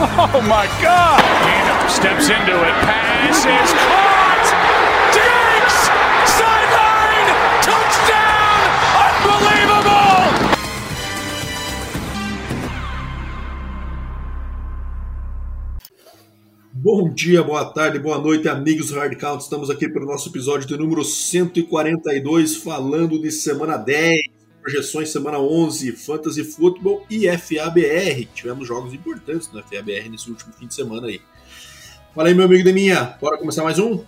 Oh my God! Keenum steps into it. Pass is caught. Diggs sideline touchdown! Unbelievable! Bom dia, boa tarde, boa noite, amigos do Hard Count. Estamos aqui para o nosso episódio de número 142, falando de semana 10, projeções semana 11, Fantasy Football e FABR. Tivemos jogos importantes no FABR nesse último fim de semana aí. Fala aí, meu amigo Deminha, bora começar mais um?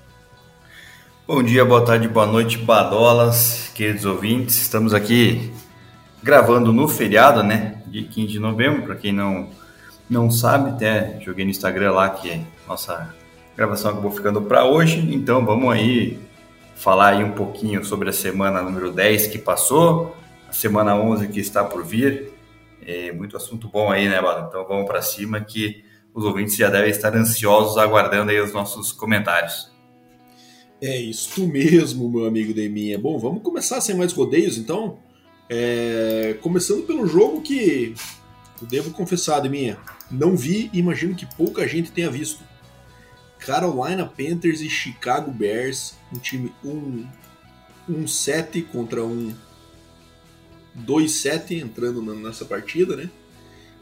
Bom dia, boa tarde, boa noite, badolas, queridos ouvintes. Estamos aqui gravando no feriado, né? De 15 de novembro, para quem não, não sabe, até joguei no Instagram lá que nossa gravação acabou ficando para hoje. Então vamos aí falar aí um pouquinho sobre a semana número 10 que passou, semana 11 que está por vir. É muito assunto bom aí, né, Bado? Então vamos para cima que os ouvintes já devem estar ansiosos aguardando aí os nossos comentários. É isso mesmo, meu amigo Deminha. Bom, vamos começar sem mais rodeios, então. É, Começando pelo jogo que eu devo confessar, Deminha, não vi e imagino que pouca gente tenha visto. Carolina Panthers e Chicago Bears, um time 1-7 contra um 2-7 entrando nessa partida, né?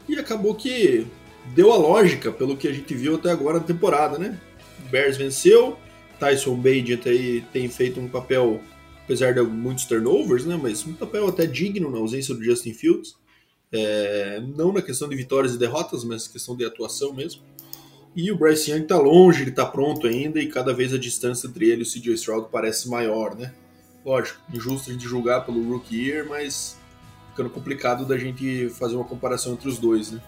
E acabou que deu a lógica pelo que a gente viu até agora na temporada, né? O Bears venceu, Tyson Bagent aí tem feito um papel, apesar de muitos turnovers, né? Mas um papel até digno na ausência do Justin Fields. É, não na questão de vitórias e derrotas, mas questão de atuação mesmo. E o Bryce Young está longe, ele está pronto ainda, e cada vez a distância entre ele e o CJ Stroud parece maior, né? Lógico, injusto a gente julgar pelo Rookie Year, mas ficando complicado da gente fazer uma comparação entre os dois, né?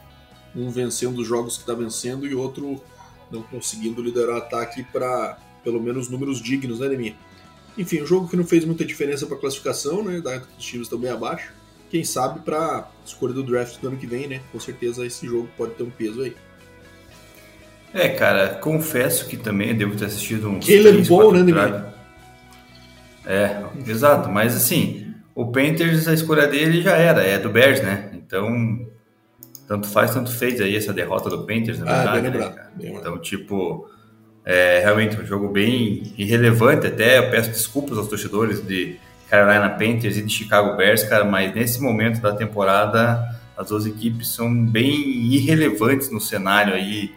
Um vencendo os jogos que está vencendo e outro não conseguindo liderar ataque para pelo menos números dignos, né, Deminha? Enfim, um jogo que não fez muita diferença para a classificação, né? Da os times estão bem abaixo. Quem sabe para escolha do draft do ano que vem, né? Com certeza esse jogo pode ter um peso aí. É, cara, confesso que também devo ter assistido um. Caleb Ball, né, Deminha? É, exato, mas assim, o Panthers, a escolha dele já era, é do Bears, né? Então, tanto faz, tanto fez aí essa derrota do Panthers, na Ah, verdade. bem né, lembrado, bem. Então, tipo, é realmente um jogo bem irrelevante. Até eu peço desculpas aos torcedores de Carolina Panthers e de Chicago Bears, cara, mas nesse momento da temporada, as duas equipes são bem irrelevantes no cenário aí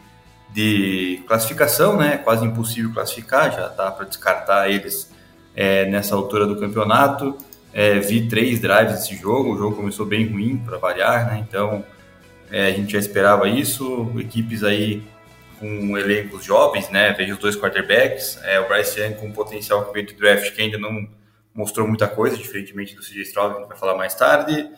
de classificação, né? Quase impossível classificar, já dá para descartar eles é, nessa altura do campeonato. É, vi três drives desse jogo, o jogo começou bem ruim para variar, né? Então é, a gente já esperava isso. Equipes aí com elencos jovens, né? Vejo os dois quarterbacks, é, o Bryce Young com potencial que veio do draft que ainda não mostrou muita coisa, diferentemente do CJ Stroud, que a gente vai falar mais tarde.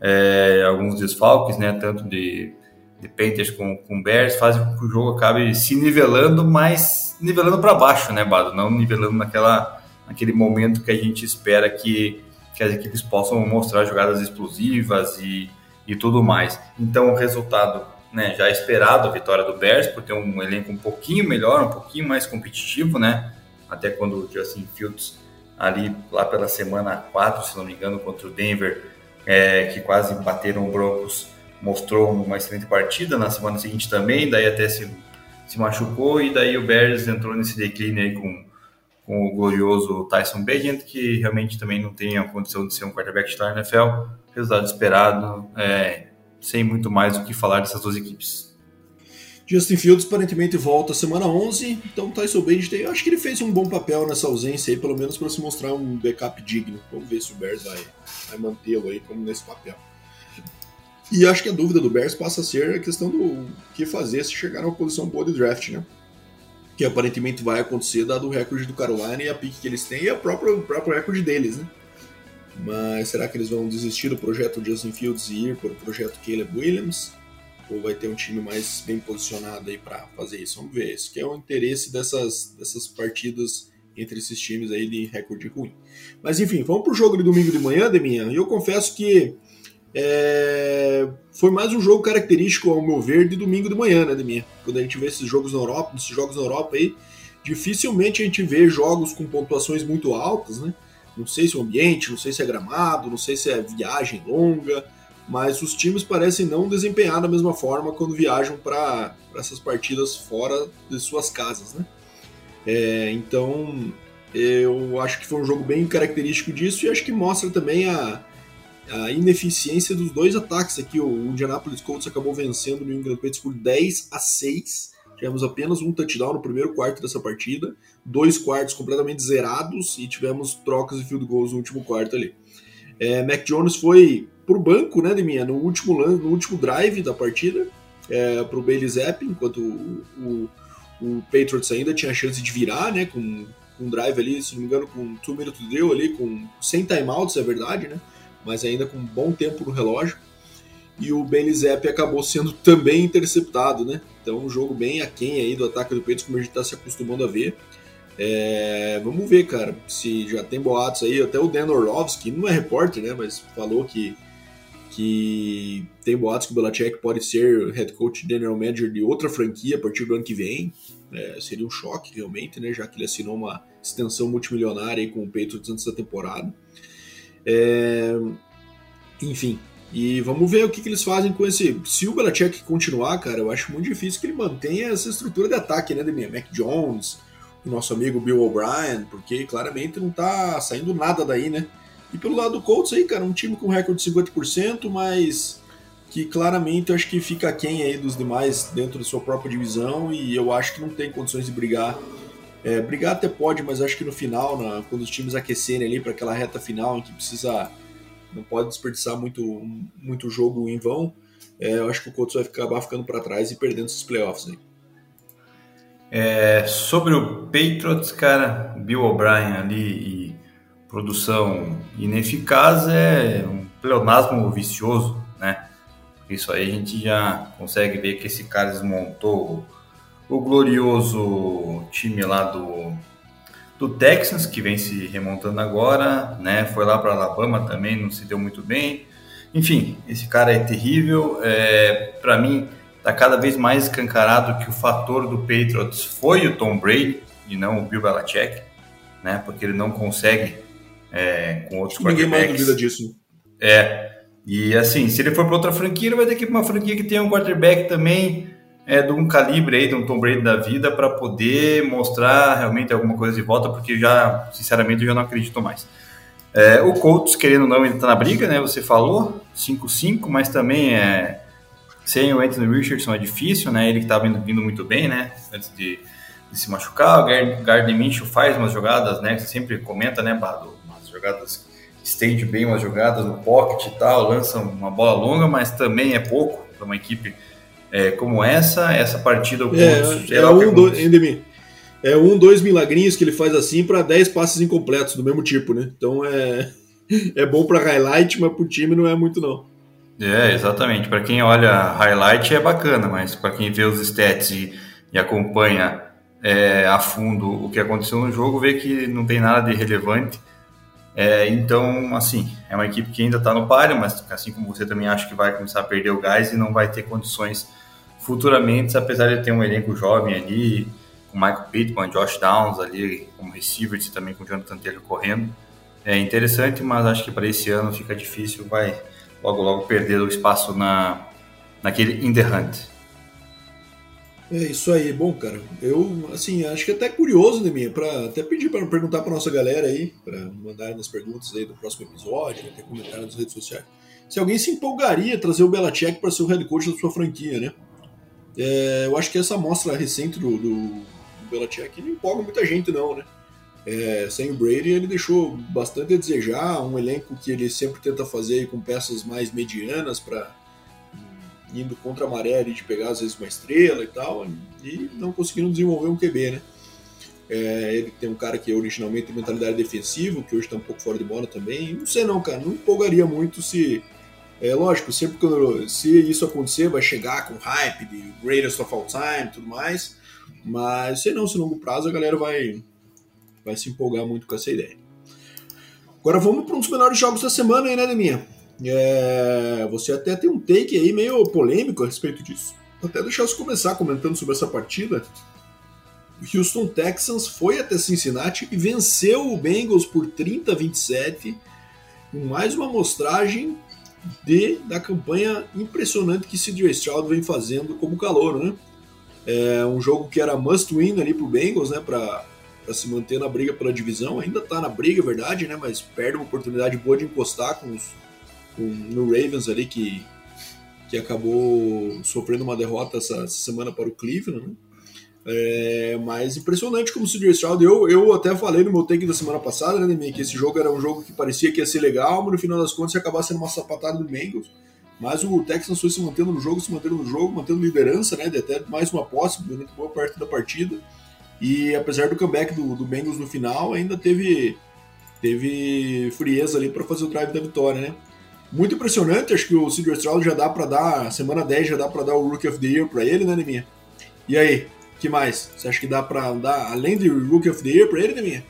É, alguns desfalques, né? Tanto de, de Panthers com, com Bears fazem com que o jogo acabe se nivelando, mas nivelando para baixo, né, Bado? Não nivelando naquela, naquele momento que a gente espera que, que as equipes possam mostrar jogadas explosivas e, e tudo mais. Então, o resultado né, já esperado, a vitória do Bears, por ter um elenco um pouquinho melhor, um pouquinho mais competitivo, né? Até quando o Justin Fields, ali lá pela semana 4, se não me engano, contra o Denver, é, que quase bateram o Broncos, mostrou uma excelente partida. Na semana seguinte também, daí até se, se machucou, e daí o Bears entrou nesse declínio aí com, com o glorioso Tyson Bagent, que realmente também não tem a condição de ser um quarterback titular na NFL. Resultado esperado, é, sem muito mais o que falar dessas duas equipes. Justin Fields aparentemente volta semana 11, então Tyson Bagent, eu acho que ele fez um bom papel nessa ausência aí, pelo menos para se mostrar um backup digno. Vamos ver se o Bears vai, vai mantê-lo aí como nesse papel. E acho que a dúvida do Bears passa a ser a questão do que fazer se chegar numa posição boa de draft, né? Que aparentemente vai acontecer dado o recorde do Carolina e a pique que eles têm e a própria, o próprio recorde deles, né? Mas será que eles vão desistir do projeto Justin Fields e ir para o projeto Caleb Williams? ou vai ter um time mais bem posicionado aí para fazer isso. Vamos ver. Isso que é o interesse dessas, dessas partidas entre esses times aí de recorde ruim. Mas enfim, vamos pro jogo de domingo de manhã, Deminha. E eu confesso que é, foi mais um jogo característico, ao meu ver, de domingo de manhã, né, Deminha? Quando a gente vê esses jogos na Europa, esses jogos na Europa aí, dificilmente a gente vê jogos com pontuações muito altas, né? Não sei se o ambiente, não sei se é gramado, não sei se é viagem longa, mas os times parecem não desempenhar da mesma forma quando viajam para essas partidas fora de suas casas, né? É, então, eu acho que foi um jogo bem característico disso e acho que mostra também a, a ineficiência dos dois ataques aqui. O Indianapolis Colts acabou vencendo o New England Patriots por 10 a 6. Tivemos apenas um touchdown no primeiro quarto dessa partida, dois quartos completamente zerados e tivemos trocas de field goals no último quarto ali. É, Mac Jones foi pro banco, né, de minha, no último no último drive da partida, é, pro Bailey Zapp, enquanto o, o o Patriots ainda tinha chance de virar, né? Com, com um drive ali, se não me engano, com 2 minutos de drill ali, com, sem timeouts, é verdade, né? Mas ainda com um bom tempo no relógio. E o Zapp acabou sendo também interceptado, né? Então um jogo bem aquém aí do ataque do Patriots, como a gente está se acostumando a ver. É, vamos ver, cara, se já tem boatos aí. Até o Dan Orlovsky, não é repórter, né? Mas falou que que tem boatos que o Belichick pode ser head coach general manager de outra franquia a partir do ano que vem. É, seria um choque, realmente, né, já que ele assinou uma extensão multimilionária aí com o Patriots antes da temporada. É, enfim, e vamos ver o que, que, eles fazem com esse. Se o Belichick continuar, cara, eu acho muito difícil que ele mantenha essa estrutura de ataque, né, minha Mac Jones, o nosso amigo Bill O'Brien, porque claramente não tá saindo nada daí, né? E pelo lado do Colts aí, cara, um time com recorde de 50%, mas que claramente eu acho que fica quem aí dos demais dentro da sua própria divisão e eu acho que não tem condições de brigar. É, brigar até pode, mas acho que no final, na, quando os times aquecerem ali para aquela reta final em que precisa não pode desperdiçar muito, muito jogo em vão, é, eu acho que o Colts vai acabar ficando para trás e perdendo esses playoffs aí. É, sobre o Patriots, cara, Bill O'Brien ali e produção ineficaz é um pleonasmo vicioso, né? Isso aí a gente já consegue ver que esse cara desmontou o glorioso time lá do, do Texans, que vem se remontando agora, né? Foi lá para Alabama também, não se deu muito bem. Enfim, esse cara é terrível. É, para mim, tá cada vez mais escancarado que o fator do Patriots foi o Tom Brady e não o Bill Belichick, né? Porque ele não consegue é, com outros Ninguém mais duvida disso. É. E assim, se ele for para outra franquia, ele vai ter que ir para uma franquia que tenha um quarterback também é, de um calibre aí, de um Tom Brady da vida, para poder mostrar realmente alguma coisa de volta, porque já, sinceramente, eu já não acredito mais. É, o Colts, querendo ou não, ainda está na briga, né? Você falou, 5-5, mas também é. Sem o Anthony Richardson é difícil, né? Ele que estava vindo, vindo, muito bem, né? Antes de, de se machucar. O Gardner Minshew faz umas jogadas, né? Você sempre comenta, né, Bado? jogadas, estende bem umas jogadas no pocket e tal, lança uma bola longa, mas também é pouco para uma equipe é, como essa. Essa partida, o é, é, um, dois, é um, dois milagrinhos que ele faz assim para 10 passes incompletos do mesmo tipo, né? Então é, é bom para highlight, mas para o time não é muito não. É, exatamente. Para quem olha highlight é bacana, mas para quem vê os stats e, e acompanha é, a fundo o que aconteceu no jogo, vê que não tem nada de relevante. É, então, assim, é uma equipe que ainda está no páreo, mas assim como você também acha que vai começar a perder o gás e não vai ter condições futuramente, apesar de ter um elenco jovem ali, com Michael Pittman, Josh Downs ali como receivers e também com o Jonathan Taylor correndo. É interessante, mas acho que para esse ano fica difícil, vai logo logo perder o espaço na, naquele in the hunt. É isso aí, bom, cara. Eu, assim, acho que é até curioso, né, minha, para até pedir para perguntar para nossa galera aí, para mandar nas perguntas aí do próximo episódio, até comentar nas redes sociais. Se alguém se empolgaria trazer o Belichick para ser o head coach da sua franquia, né? É, eu acho que essa amostra recente do, do, do Belichick não empolga muita gente, não, né? É, sem o Brady, ele deixou bastante a desejar, um elenco que ele sempre tenta fazer com peças mais medianas para indo contra a maré de pegar às vezes uma estrela e tal, e não conseguiram desenvolver um QB, né? É, ele tem um cara que originalmente tem mentalidade defensiva, que hoje está um pouco fora de bola também. Não sei não, cara, não empolgaria muito se, É lógico, sempre quando se isso acontecer, vai chegar com hype de greatest of all time tudo mais. Mas se não, se longo prazo a galera vai, vai se empolgar muito com essa ideia. Agora vamos para um dos melhores jogos da semana aí, né, Deminha? É, você até tem um take aí meio polêmico a respeito disso. Vou até deixar você começar comentando sobre essa partida. O Houston Texans foi até Cincinnati e venceu o Bengals por 30 a 27, com mais uma amostragem de, da campanha impressionante que CJ Stroud vem fazendo como calor, né? É um jogo que era must win ali pro Bengals, né, para se manter na briga pela divisão. Ainda tá na briga, é verdade, né, mas perde uma oportunidade boa de encostar com os, com, no Ravens ali que que acabou sofrendo uma derrota essa semana para o Cleveland, né? É, mas impressionante como o CJ Stroud. Eu, eu até falei no meu take da semana passada, né, que esse jogo era um jogo que parecia que ia ser legal, mas no final das contas ia acabar sendo uma sapatada do Bengals. Mas o Texans foi se mantendo no jogo, se mantendo no jogo, mantendo liderança, né? De até mais uma posse durante boa parte da partida. E apesar do comeback do, do Bengals no final, ainda teve, teve frieza ali para fazer o drive da vitória, né? Muito impressionante, acho que o CJ Stroud já dá para dar, semana 10 já dá para dar o Rookie of the Year para ele, né, Neminha? E aí, que mais? Você acha que dá para dar, além de Rookie of the Year para ele, Neminha?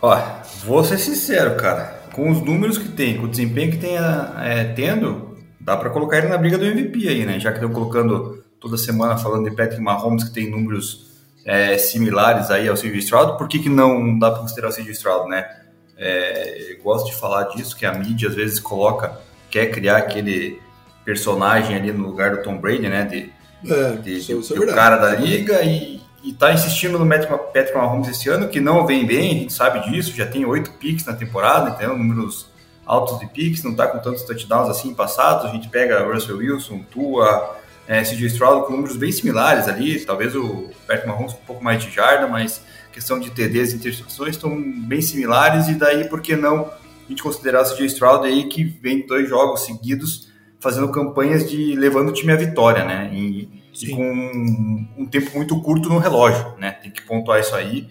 Ó, vou ser sincero, cara. Com os números que tem, com o desempenho que tem é, tendo, dá para colocar ele na briga do MVP aí, né? Já que estão colocando toda semana falando de Patrick Mahomes, que tem números é, similares aí ao CJ Stroud, por que, que não dá para considerar o CJ Stroud, né? É, gosto de falar disso, que a mídia às vezes coloca, quer criar aquele personagem ali no lugar do Tom Brady, né? De, é, de, de, de o cara da liga e, e tá insistindo no Patrick Mahomes esse ano, que não vem bem, a gente sabe disso, já tem oito picks na temporada, então números altos de picks, não tá com tantos touchdowns assim passados, a gente pega Russell Wilson, Tua, é, CJ Stroud com números bem similares ali, talvez o Patrick Mahomes com um pouco mais de jarda, mas questão de TDs e interceptações estão bem similares, e daí por que não a gente considerar o CJ Stroud aí que vem dois jogos seguidos fazendo campanhas de levando o time à vitória, né? E, e com um, um, tempo muito curto no relógio, né? Tem que pontuar isso aí.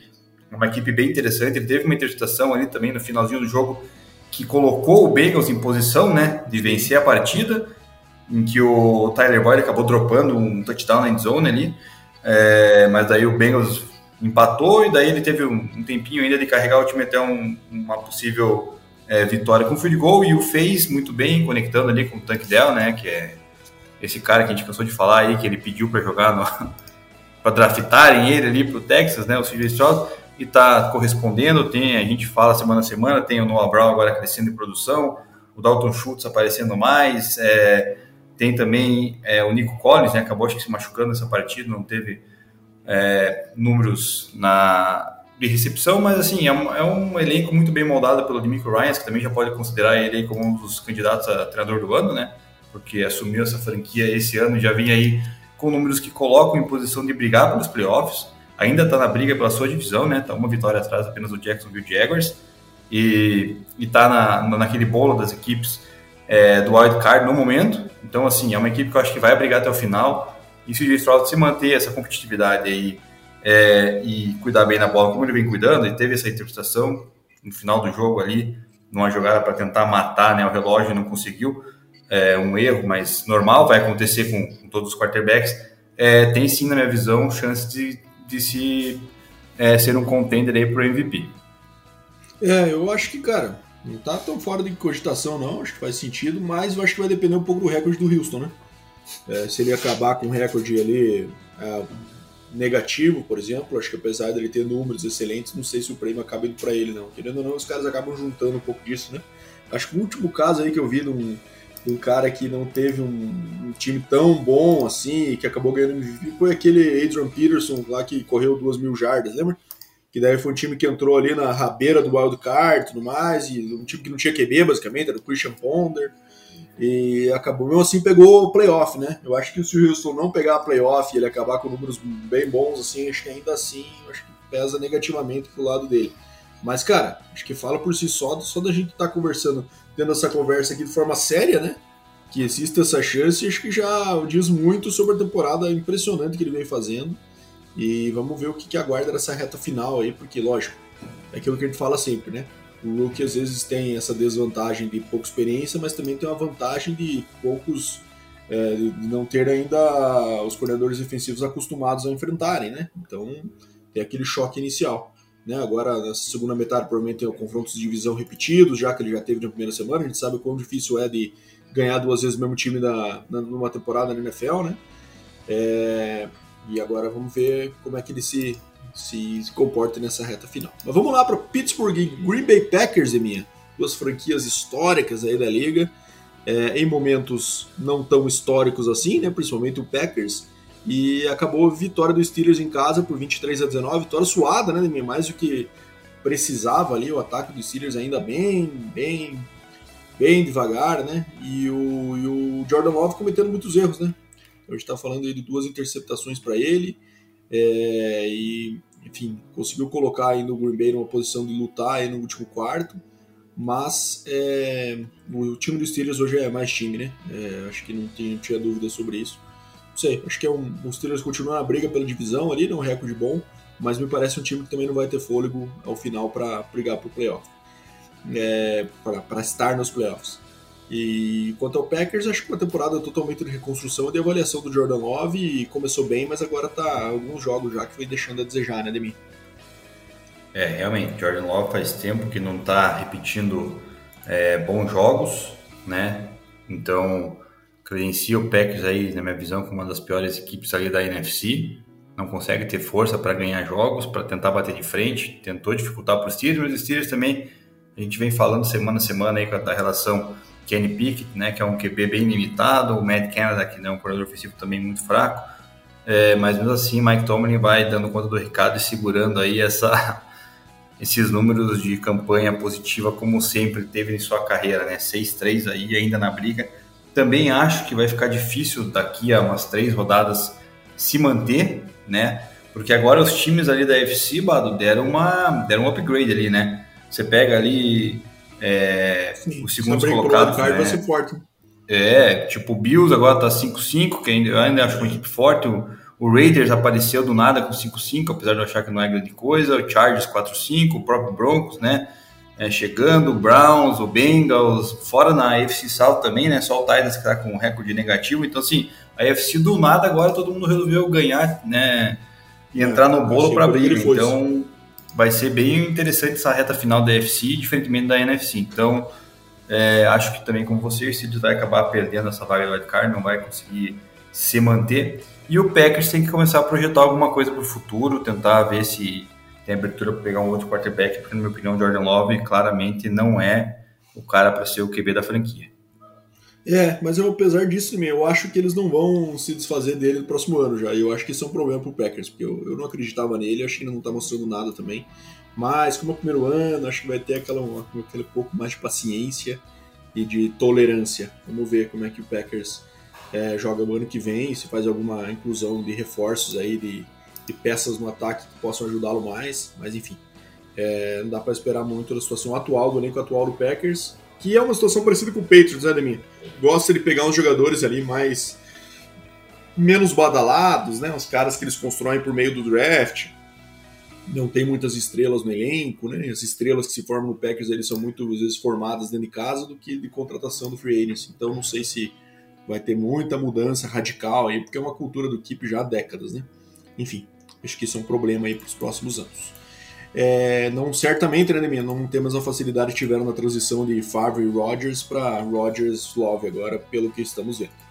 Uma equipe bem interessante. Ele teve uma interceptação ali também no finalzinho do jogo que colocou o Bengals em posição, né? De vencer a partida, em que o Tyler Boyd acabou dropando um touchdown na endzone ali. É, mas daí o Bengals empatou e daí ele teve um, um tempinho ainda de carregar o time até um, uma possível é, vitória com field goal e o fez muito bem, conectando ali com o Tank Dell, né, que é esse cara que a gente cansou de falar aí, que ele pediu para jogar para draftarem ele ali para o Texas, né, o CJ Stroud, e está correspondendo, tem, a gente fala semana a semana, tem o Noah Brown agora crescendo em produção, o Dalton Schultz aparecendo mais, é, tem também é, o Nico Collins, né, acabou acho que se machucando nessa partida, não teve é, números na, de recepção, mas assim, é um, é um, elenco muito bem moldado pelo Demico Ryan, que também já pode considerar ele como um dos candidatos a treinador do ano, né? Porque assumiu essa franquia esse ano, já vem aí com números que colocam em posição de brigar pelos playoffs, ainda está na briga pela sua divisão, né? Tá uma vitória atrás apenas do Jacksonville Jaguars e está na, naquele bolo das equipes é, do wild card no momento. Então, assim, é uma equipe que eu acho que vai brigar até o final e se o Jay se manter essa competitividade aí é, e cuidar bem na bola, como ele vem cuidando, e teve essa interpretação no final do jogo ali, numa jogada para tentar matar né, o relógio, não conseguiu, é um erro, mas normal, vai acontecer com, com todos os quarterbacks. É, tem sim, na minha visão, chance de, de se é, ser um contender aí pro MVP. É, eu acho que, cara, não tá tão fora de cogitação, não. Acho que faz sentido, mas eu acho que vai depender um pouco do recorde do Houston, né? É, se ele acabar com um recorde ali é, negativo, por exemplo, acho que apesar dele ter números excelentes, não sei se o prêmio acaba indo para ele, não. Querendo ou não, os caras acabam juntando um pouco disso, né? Acho que o último caso aí que eu vi de um, de um cara que não teve um, um, time tão bom assim, que acabou ganhando MVP, foi aquele Adrian Peterson lá que correu duas mil jardas, lembra? Que daí foi um time que entrou ali na rabeira do Wild Card e tudo mais, e um time que não tinha QB, basicamente, era o Christian Ponder. E acabou, mesmo assim, pegou o playoff, né? Eu acho que se o Houston não pegar a playoff e ele acabar com números bem bons, assim, acho que ainda assim, acho que pesa negativamente pro lado dele. Mas, cara, acho que fala por si só, só da gente estar tá conversando, tendo essa conversa aqui de forma séria, né? Que existe essa chance, acho que já diz muito sobre a temporada impressionante que ele vem fazendo. E vamos ver o que, que aguarda nessa reta final aí, porque, lógico, é aquilo que a gente fala sempre, né? O rookie às vezes tem essa desvantagem de pouca experiência, mas também tem uma vantagem de poucos é, de não ter ainda os coordenadores defensivos acostumados a enfrentarem, né? Então tem aquele choque inicial. Né? Agora, na segunda metade, provavelmente tem confrontos de divisão repetidos, já que ele já teve na primeira semana. A gente sabe o quão difícil é de ganhar duas vezes o mesmo time na, na, numa temporada na NFL, né? É, e agora vamos ver como é que ele se, se, se comporta nessa reta final. Mas vamos lá para Pittsburgh e Green Bay Packers, minha Duas franquias históricas aí da liga é, em momentos não tão históricos assim, né, principalmente o Packers, e acabou a vitória dos Steelers em casa por 23 a 19, vitória suada, né, mais do que precisava ali, o ataque dos Steelers ainda bem, bem, bem devagar, né, e o, e o Jordan Love cometendo muitos erros, né, a gente está falando de duas interceptações para ele, é, e enfim, conseguiu colocar aí no Green Bay numa posição de lutar aí no último quarto, mas é, o time dos Steelers hoje é mais time, né? É, acho que não, não tinha dúvida sobre isso. Não sei, acho que é um, os Steelers continuam na briga pela divisão ali, não é um recorde bom, mas me parece um time que também não vai ter fôlego ao final para brigar para o playoff, é, para estar nos playoffs. E quanto ao Packers, acho que uma temporada totalmente de reconstrução e de avaliação do Jordan Love e começou bem, mas agora tá alguns jogos já que foi deixando a desejar, né, Demi? É, realmente, Jordan Love faz tempo que não está repetindo é, bons jogos, né? Então, credencia o Packers aí, na minha visão, como uma das piores equipes ali da NFC. Não consegue ter força para ganhar jogos, para tentar bater de frente. Tentou dificultar para os Steelers, mas os Steelers também, a gente vem falando semana a semana aí da relação Kenny Pickett, né, que é um QB bem limitado, o Matt Canada, que é um corredor ofensivo também muito fraco. É, mas mesmo assim, Mike Tomlin vai dando conta do recado e segurando aí essa esses números de campanha positiva como sempre teve em sua carreira, né? 6-3 aí ainda na briga. Também acho que vai ficar difícil daqui a umas três rodadas se manter, né? Porque agora os times ali da FC, Bado, deram, uma, deram um upgrade ali, né? Você pega ali é, Sim, os segundos colocados. Né? Vai ser forte. É, tipo o Bills agora tá 5-5, que ainda, eu ainda acho uma equipe forte. O, o Raiders apareceu do nada com 5-5, apesar de eu achar que não é grande coisa. O Chargers 4-5, o próprio Broncos, né? É, chegando, o Browns, o Bengals, fora na AFC South também, né? Só o Titans que tá com um recorde negativo. Então, assim, a AFC do nada agora todo mundo resolveu ganhar, né? E entrar no bolo para briga. Então, vai ser bem interessante essa reta final da AFC, diferentemente da NFC. Então, é, acho que também, como você, o Steelers vai acabar perdendo essa vaga do wildcard, não vai conseguir se manter. E o Packers tem que começar a projetar alguma coisa para o futuro, tentar ver se tem abertura para pegar um outro quarterback, porque, na minha opinião, o Jordan Love claramente não é o cara para ser o QB da franquia. É, mas eu, apesar disso eu acho que eles não vão se desfazer dele no próximo ano já. E eu acho que isso é um problema pro Packers, porque eu, eu não acreditava nele, acho que ele não tá mostrando nada também. Mas, como é o primeiro ano, acho que vai ter aquela, aquele pouco mais de paciência e de tolerância. Vamos ver como é que o Packers é, joga no ano que vem, se faz alguma inclusão de reforços aí, de, de peças no ataque que possam ajudá-lo mais, mas enfim. É, não dá para esperar muito da situação atual, do elenco atual do Packers, que é uma situação parecida com o Patriots, né, Demi? Gosta de pegar uns jogadores ali mais menos badalados, né? Os caras que eles constroem por meio do draft. Não tem muitas estrelas no elenco, né? As estrelas que se formam no Packers eles são muito às vezes formadas dentro de casa do que de contratação do free agency. Então não sei se vai ter muita mudança radical aí, porque é uma cultura do equipe já há décadas, né? Enfim, acho que isso é um problema aí para os próximos anos. É, não certamente, né, minha, não temos a facilidade que tiveram na transição de Favre e Rodgers para Rodgers Love agora, pelo que estamos vendo.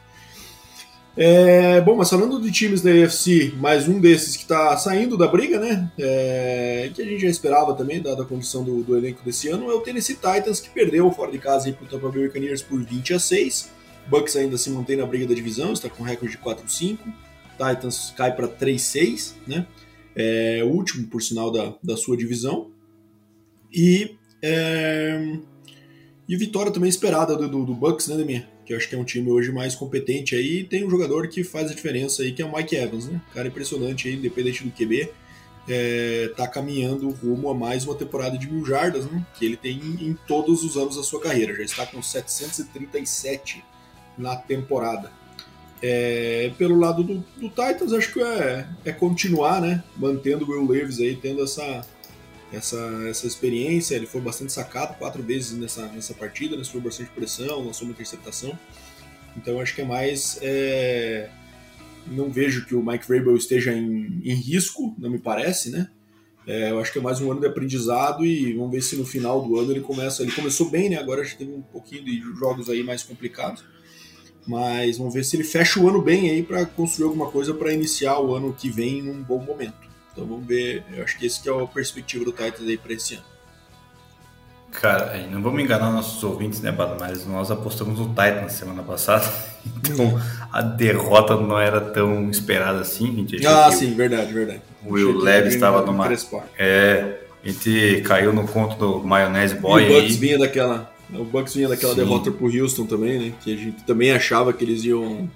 É, bom, mas falando de times da AFC, mais um desses que está saindo da briga, né? É, que a gente já esperava também, dada a condição do, do, elenco desse ano, é o Tennessee Titans, que perdeu fora de casa para o Tampa Bay Buccaneers por 20 a 6. Bucks ainda se mantém na briga da divisão, está com recorde de 4-5. Titans cai para 3-6, né? É, último, por sinal, da, da sua divisão. E, é, e vitória também esperada do, do, do Bucks, né, Demir? Que eu acho que é um time hoje mais competente aí. E tem um jogador que faz a diferença aí, que é o Mike Evans, né? Cara impressionante aí, independente do QB. É, tá caminhando rumo a mais uma temporada de mil jardas, né? Que ele tem em todos os anos da sua carreira. Já está com 737 na temporada. É, pelo lado do, do, Titans, acho que é, é, continuar, né? Mantendo o Will Levis aí, tendo essa, essa, essa experiência. Ele foi bastante sacado quatro vezes nessa, nessa partida, né? sofreu bastante pressão, lançou uma interceptação. Então acho que é mais. É... Não vejo que o Mike Vrabel esteja em, em risco, não me parece, né? É, eu acho que é mais um ano de aprendizado e vamos ver se no final do ano ele começa. Ele começou bem, né? Agora já teve um pouquinho de jogos aí mais complicados. Mas vamos ver se ele fecha o ano bem aí para construir alguma coisa para iniciar o ano que vem num bom momento. Então vamos ver. Eu acho que esse que é a perspectiva do Titans aí para esse ano. Cara, não vamos enganar nossos ouvintes, né, Bada? Mas nós apostamos no Titans semana passada. Então a derrota não era tão esperada assim. ah, sim, verdade, verdade. O Will Leves estava numa. É, a gente caiu no conto do Maionese Boy. E o Bucks aí. vinha daquela. O Bucks vinha daquela sim. derrota pro Houston também, né? Que a gente também achava que eles iam.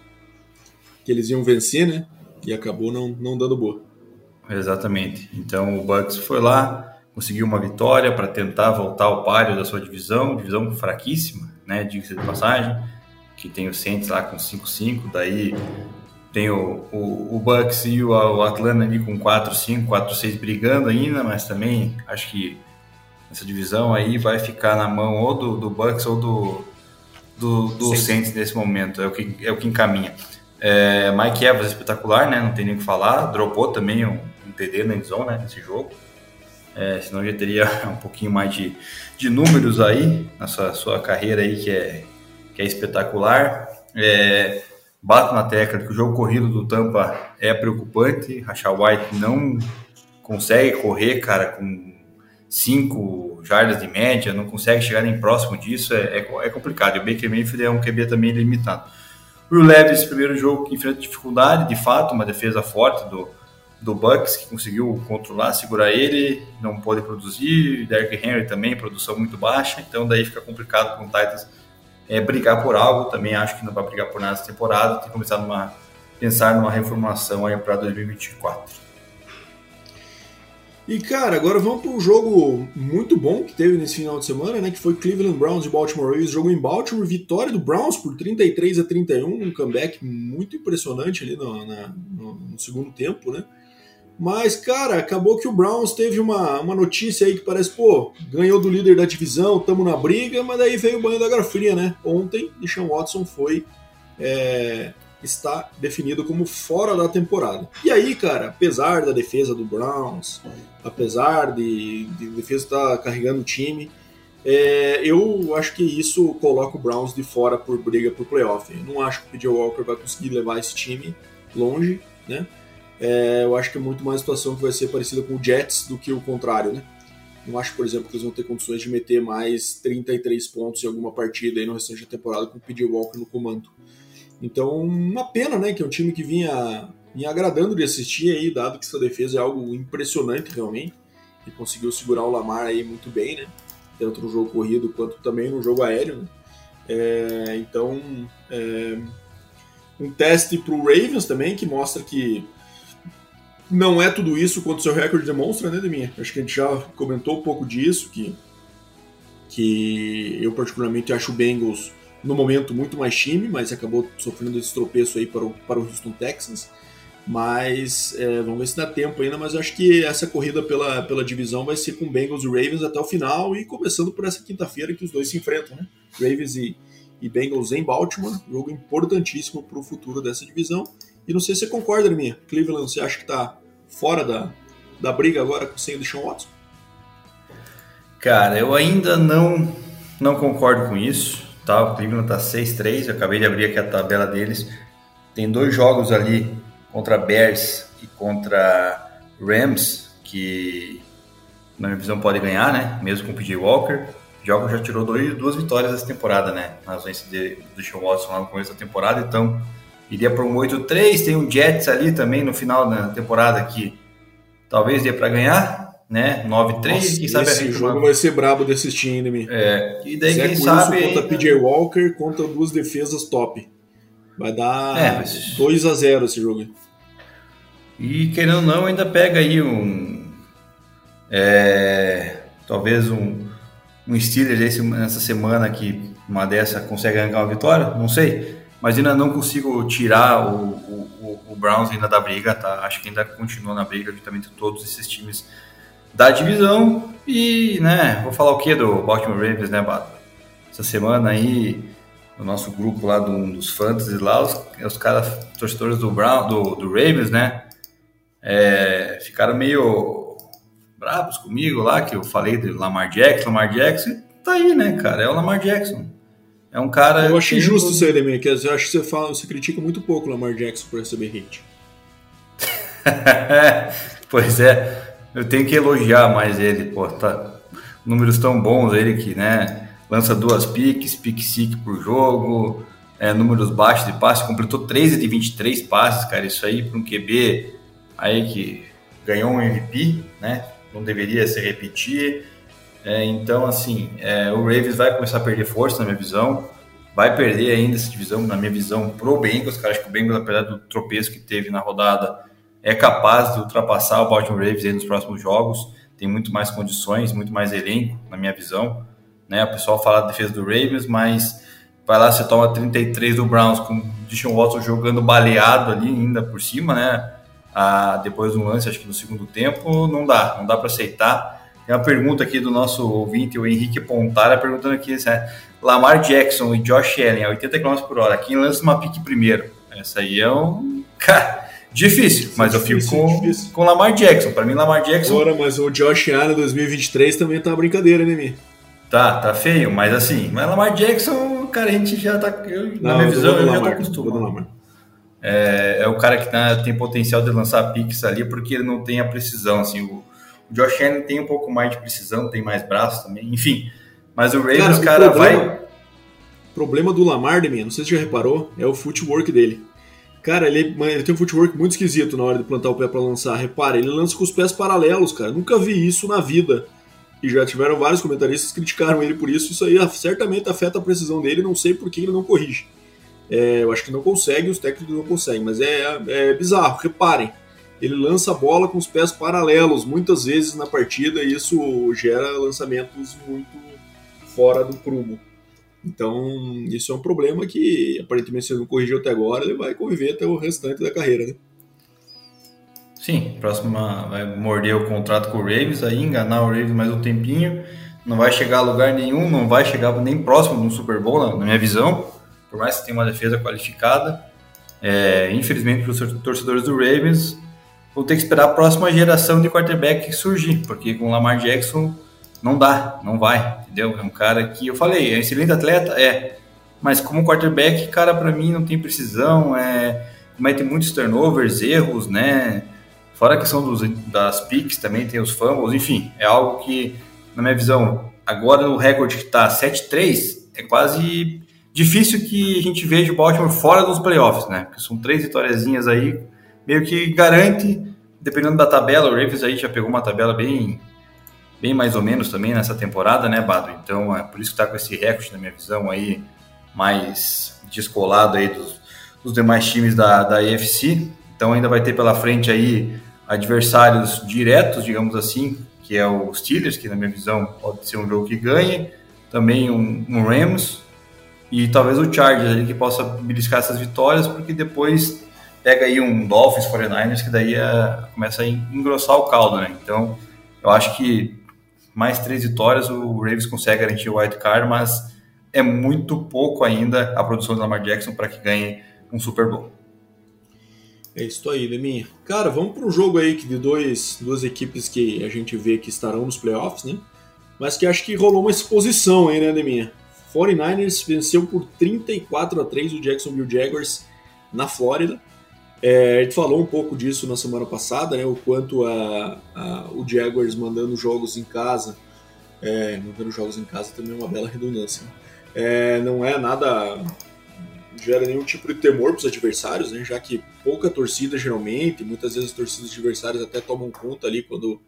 que eles iam vencer, né? E acabou não, não dando boa. Exatamente. Então o Bucks foi lá, conseguiu uma vitória para tentar voltar ao páreo da sua divisão, divisão fraquíssima, né? Diga-se de passagem, que tem o Saints lá com 5-5, daí tem o, o, o, Bucks e o, o Atlanta ali com 4-5, 4-6 brigando ainda, mas também acho que essa divisão aí vai ficar na mão ou do, do Bucks ou do, do, do Saints nesse momento, é o que, é o que encaminha. É, Mike Evans espetacular, né? Não tem nem o que falar. Dropou também um, um TD na endzone, né? Nesse jogo. É, senão já teria um pouquinho mais de, de números aí na sua, sua carreira aí que é, que é espetacular. É, bato na tecla que o jogo corrido do Tampa é preocupante. Rachel White não consegue correr, cara, com 5 jardas de média, não consegue chegar nem próximo disso, é, é, é complicado. E o Baker Mayfield é um QB também limitado. O Levis, primeiro jogo que enfrenta dificuldade, de fato, uma defesa forte do, do Bucks, que conseguiu controlar, segurar ele, não pôde produzir. Derrick Henry também, produção muito baixa, então daí fica complicado com o Titans é, brigar por algo. Também acho que não vai brigar por nada essa temporada, tem que começar a pensar numa reformulação aí para 2024. E cara, agora vamos para um jogo muito bom que teve nesse final de semana, né? Que foi Cleveland Browns e Baltimore Ravens. Jogo em Baltimore, vitória do Browns por 33 a 31, um comeback muito impressionante ali no, na, no, no segundo tempo, né? Mas, cara, acabou que o Browns teve uma, uma notícia aí que parece, pô, ganhou do líder da divisão, tamo na briga, mas daí veio o banho da água fria, né? Ontem, Deshaun Watson foi é, está definido como fora da temporada. E aí, cara, apesar da defesa do Browns, apesar de, de defesa estar tá carregando o time, é, eu acho que isso coloca o Browns de fora por briga por playoff. Eu não acho que o PJ Walker vai conseguir levar esse time longe, né? É, eu acho que é muito mais situação que vai ser parecida com o Jets do que o contrário, né? Não acho, por exemplo, que eles vão ter condições de meter mais 33 pontos em alguma partida aí no restante da temporada com o PJ Walker no comando. Então, uma pena, né, que é um time que vinha, vinha agradando de assistir aí, dado que sua defesa é algo impressionante realmente, e conseguiu segurar o Lamar aí muito bem, né, tanto no jogo corrido quanto também no jogo aéreo, né. É, então, é, um teste para o Ravens também, que mostra que não é tudo isso quanto seu recorde demonstra, né, Deminha? Acho que a gente já comentou um pouco disso, que, que eu particularmente acho o Bengals no momento muito mais time, mas acabou sofrendo esse tropeço aí para o, para o Houston Texans. Mas é, vamos ver se dá tempo ainda. Mas eu acho que essa corrida pela, pela divisão vai ser com Bengals e Ravens até o final e começando por essa quinta-feira que os dois se enfrentam, né? Ravens e, e Bengals em Baltimore, jogo importantíssimo para o futuro dessa divisão. E não sei se você concorda, minha. Cleveland, você acha que está fora da, da briga agora com o Sean Watson? Cara, eu ainda não, não concordo com isso. Tá? O Cleveland está 6-3, eu acabei de abrir aqui a tabela deles. Tem dois jogos ali contra Bears e contra Rams que na minha visão pode ganhar, né? Mesmo com o PJ Walker. O jogo já tirou dois, duas vitórias essa temporada, né? Na ausência de, do Sean Watson lá no começo da temporada, então iria para um 8-3. Tem um Jets ali também no final da temporada que talvez dê para ganhar né? 9-3, quem sabe esse jogo vai ser brabo de assistir ainda, me. É, e daí Zé quem sabe contra PJ Walker contra duas defesas top. Vai dar é, mas... 2 a 0 esse jogo. E querendo ou não, ainda pega aí um é, talvez um um Steelers nessa semana que uma dessa consegue arrancar uma vitória, não sei, mas ainda não consigo tirar o, o, o Browns ainda da briga, tá? Acho que ainda continua na briga, justamente todos esses times da divisão. E, né, vou falar o que do Baltimore Ravens, né, Bato? Essa semana aí, no nosso grupo lá do, dos fantasy lá, os, os caras, torcedores do, Brown, do, do Ravens, né, é, ficaram meio bravos comigo lá, que eu falei do Lamar Jackson, Lamar Jackson, tá aí, né, cara, é o Lamar Jackson. É um cara. Eu acho injusto isso aí, Demi, que eu acho que você fala, você critica muito pouco o Lamar Jackson por receber hate. pois é, eu tenho que elogiar mais ele, pô, tá. Números tão bons ele que, né? Lança duas piques, pique sick por jogo, é, números baixos de passe, completou 13 de 23 passes, cara. Isso aí para um QB aí que ganhou um MVP, né? Não deveria se repetir. É, então, assim, é, o Ravens vai começar a perder força, na minha visão. Vai perder ainda essa divisão, na minha visão, pro Bengals. Cara, acho que o Bengals, apesar do tropeço que teve na rodada, é capaz de ultrapassar o Baltimore Ravens nos próximos jogos. Tem muito mais condições, muito mais elenco, na minha visão. Né? O pessoal fala da defesa do Ravens, mas vai lá, você toma 33 do Browns com o Deshaun Watson jogando baleado ali ainda por cima, né? Ah, depois do lance, acho que no segundo tempo, não dá, não dá para aceitar. Tem uma pergunta aqui do nosso ouvinte, o Henrique Pontara, perguntando aqui se é Lamar Jackson e Josh Allen a 80 km por hora, quem lança uma pique primeiro? Essa aí é um. Cara, Difícil, mas eu fico com, difícil. com Lamar Jackson. Para mim, Lamar Jackson. Agora, mas o Josh Allen 2023 também tá uma brincadeira, né, Mi? Tá, tá feio, mas assim, mas Lamar Jackson, cara, a gente já tá. Eu, Não, na minha visão, eu já tô acostumado. É, é o cara que tá, tem potencial de lançar piques ali, porque ele não tem a precisão. Assim, o, o Josh Allen tem um pouco mais de precisão, tem mais braços também, enfim. Mas o Ravens, cara, cara problema, vai. O problema do Lamar, Demi, não sei se você já reparou, é o footwork dele. Cara, ele, ele, tem um footwork muito esquisito na hora de plantar o pé para lançar. Repara, ele lança com os pés paralelos, cara. Nunca vi isso na vida. E já tiveram vários comentaristas que criticaram ele por isso. Isso aí certamente afeta a precisão dele. Não sei por que ele não corrige. É, eu acho que não consegue, os técnicos não conseguem, mas é, é bizarro. Reparem, ele lança a bola com os pés paralelos muitas vezes na partida e isso gera lançamentos muito fora do prumo. Então, isso é um problema que aparentemente se não corrigiu até agora, ele vai conviver até o restante da carreira, né? Sim, próxima vai morder o contrato com o Ravens, aí enganar o Ravens mais um tempinho, não vai chegar a lugar nenhum, não vai chegar nem próximo do Super Bowl, na, minha visão, por mais que tenha uma defesa qualificada. É, infelizmente, para os torcedores do Ravens, vão ter que esperar a próxima geração de quarterback surgir, porque com o Lamar Jackson não dá, não vai, entendeu? É um cara que eu falei, é um excelente atleta, é, mas como quarterback, cara, para mim não tem precisão, é, comete muitos turnovers, erros, né? Fora a questão dos, das picks, também tem os fumbles, enfim, é algo que, na minha visão, agora no recorde que tá 7-3, é quase difícil que a gente veja o Baltimore fora dos playoffs, né? Porque são três vitóriazinhas aí, meio que garante, dependendo da tabela, o Ravens aí já pegou uma tabela bem bem mais ou menos também nessa temporada, né, Bado? Então é por isso que está com esse recorde, na minha visão, aí mais descolado aí dos, dos demais times da, da AFC. Então ainda vai ter pela frente aí adversários diretos, digamos assim, que é o Steelers, que na minha visão pode ser um jogo que ganhe, também um, um Rams e talvez o Chargers ali que possa beliscar essas vitórias, porque depois pega aí um Dolphins 49ers que daí é, começa a engrossar o caldo, né? Então eu acho que mais três vitórias, o Ravens consegue garantir o wild card, mas é muito pouco ainda a produção do Lamar Jackson para que ganhe um Super Bowl. É isso aí, Leminha. Cara, vamos para um jogo aí de dois, duas equipes que a gente vê que estarão nos playoffs, né? Mas que acho que rolou uma exposição aí, né, Leminha? 49ers venceu por 34 a 3 o Jacksonville Jaguars na Flórida. É, a gente falou um pouco disso na semana passada, né, o quanto a, a, o Jaguars mandando jogos em casa, é, mandando jogos em casa também é uma bela redundância. Né? É, não é nada, gera nenhum tipo de temor para os adversários, né, já que pouca torcida geralmente, muitas vezes as torcidas adversárias até tomam conta ali quando,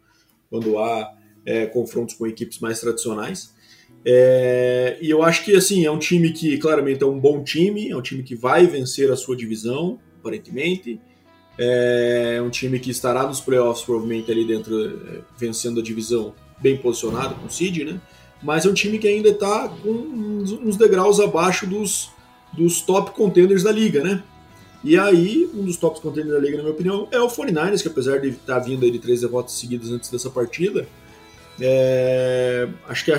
quando há é, confrontos com equipes mais tradicionais. É, e eu acho que assim é um time que claramente é um bom time, é um time que vai vencer a sua divisão, aparentemente. É um time que estará nos playoffs, provavelmente ali dentro, é, vencendo a divisão, bem posicionado com o Cid, né? Mas é um time que ainda está com uns degraus abaixo dos, dos top contenders da liga, né? E aí, um dos tops contenders da liga, na minha opinião, é o 49ers, que apesar de estar tá vindo de três derrotas seguidas antes dessa partida, é, acho que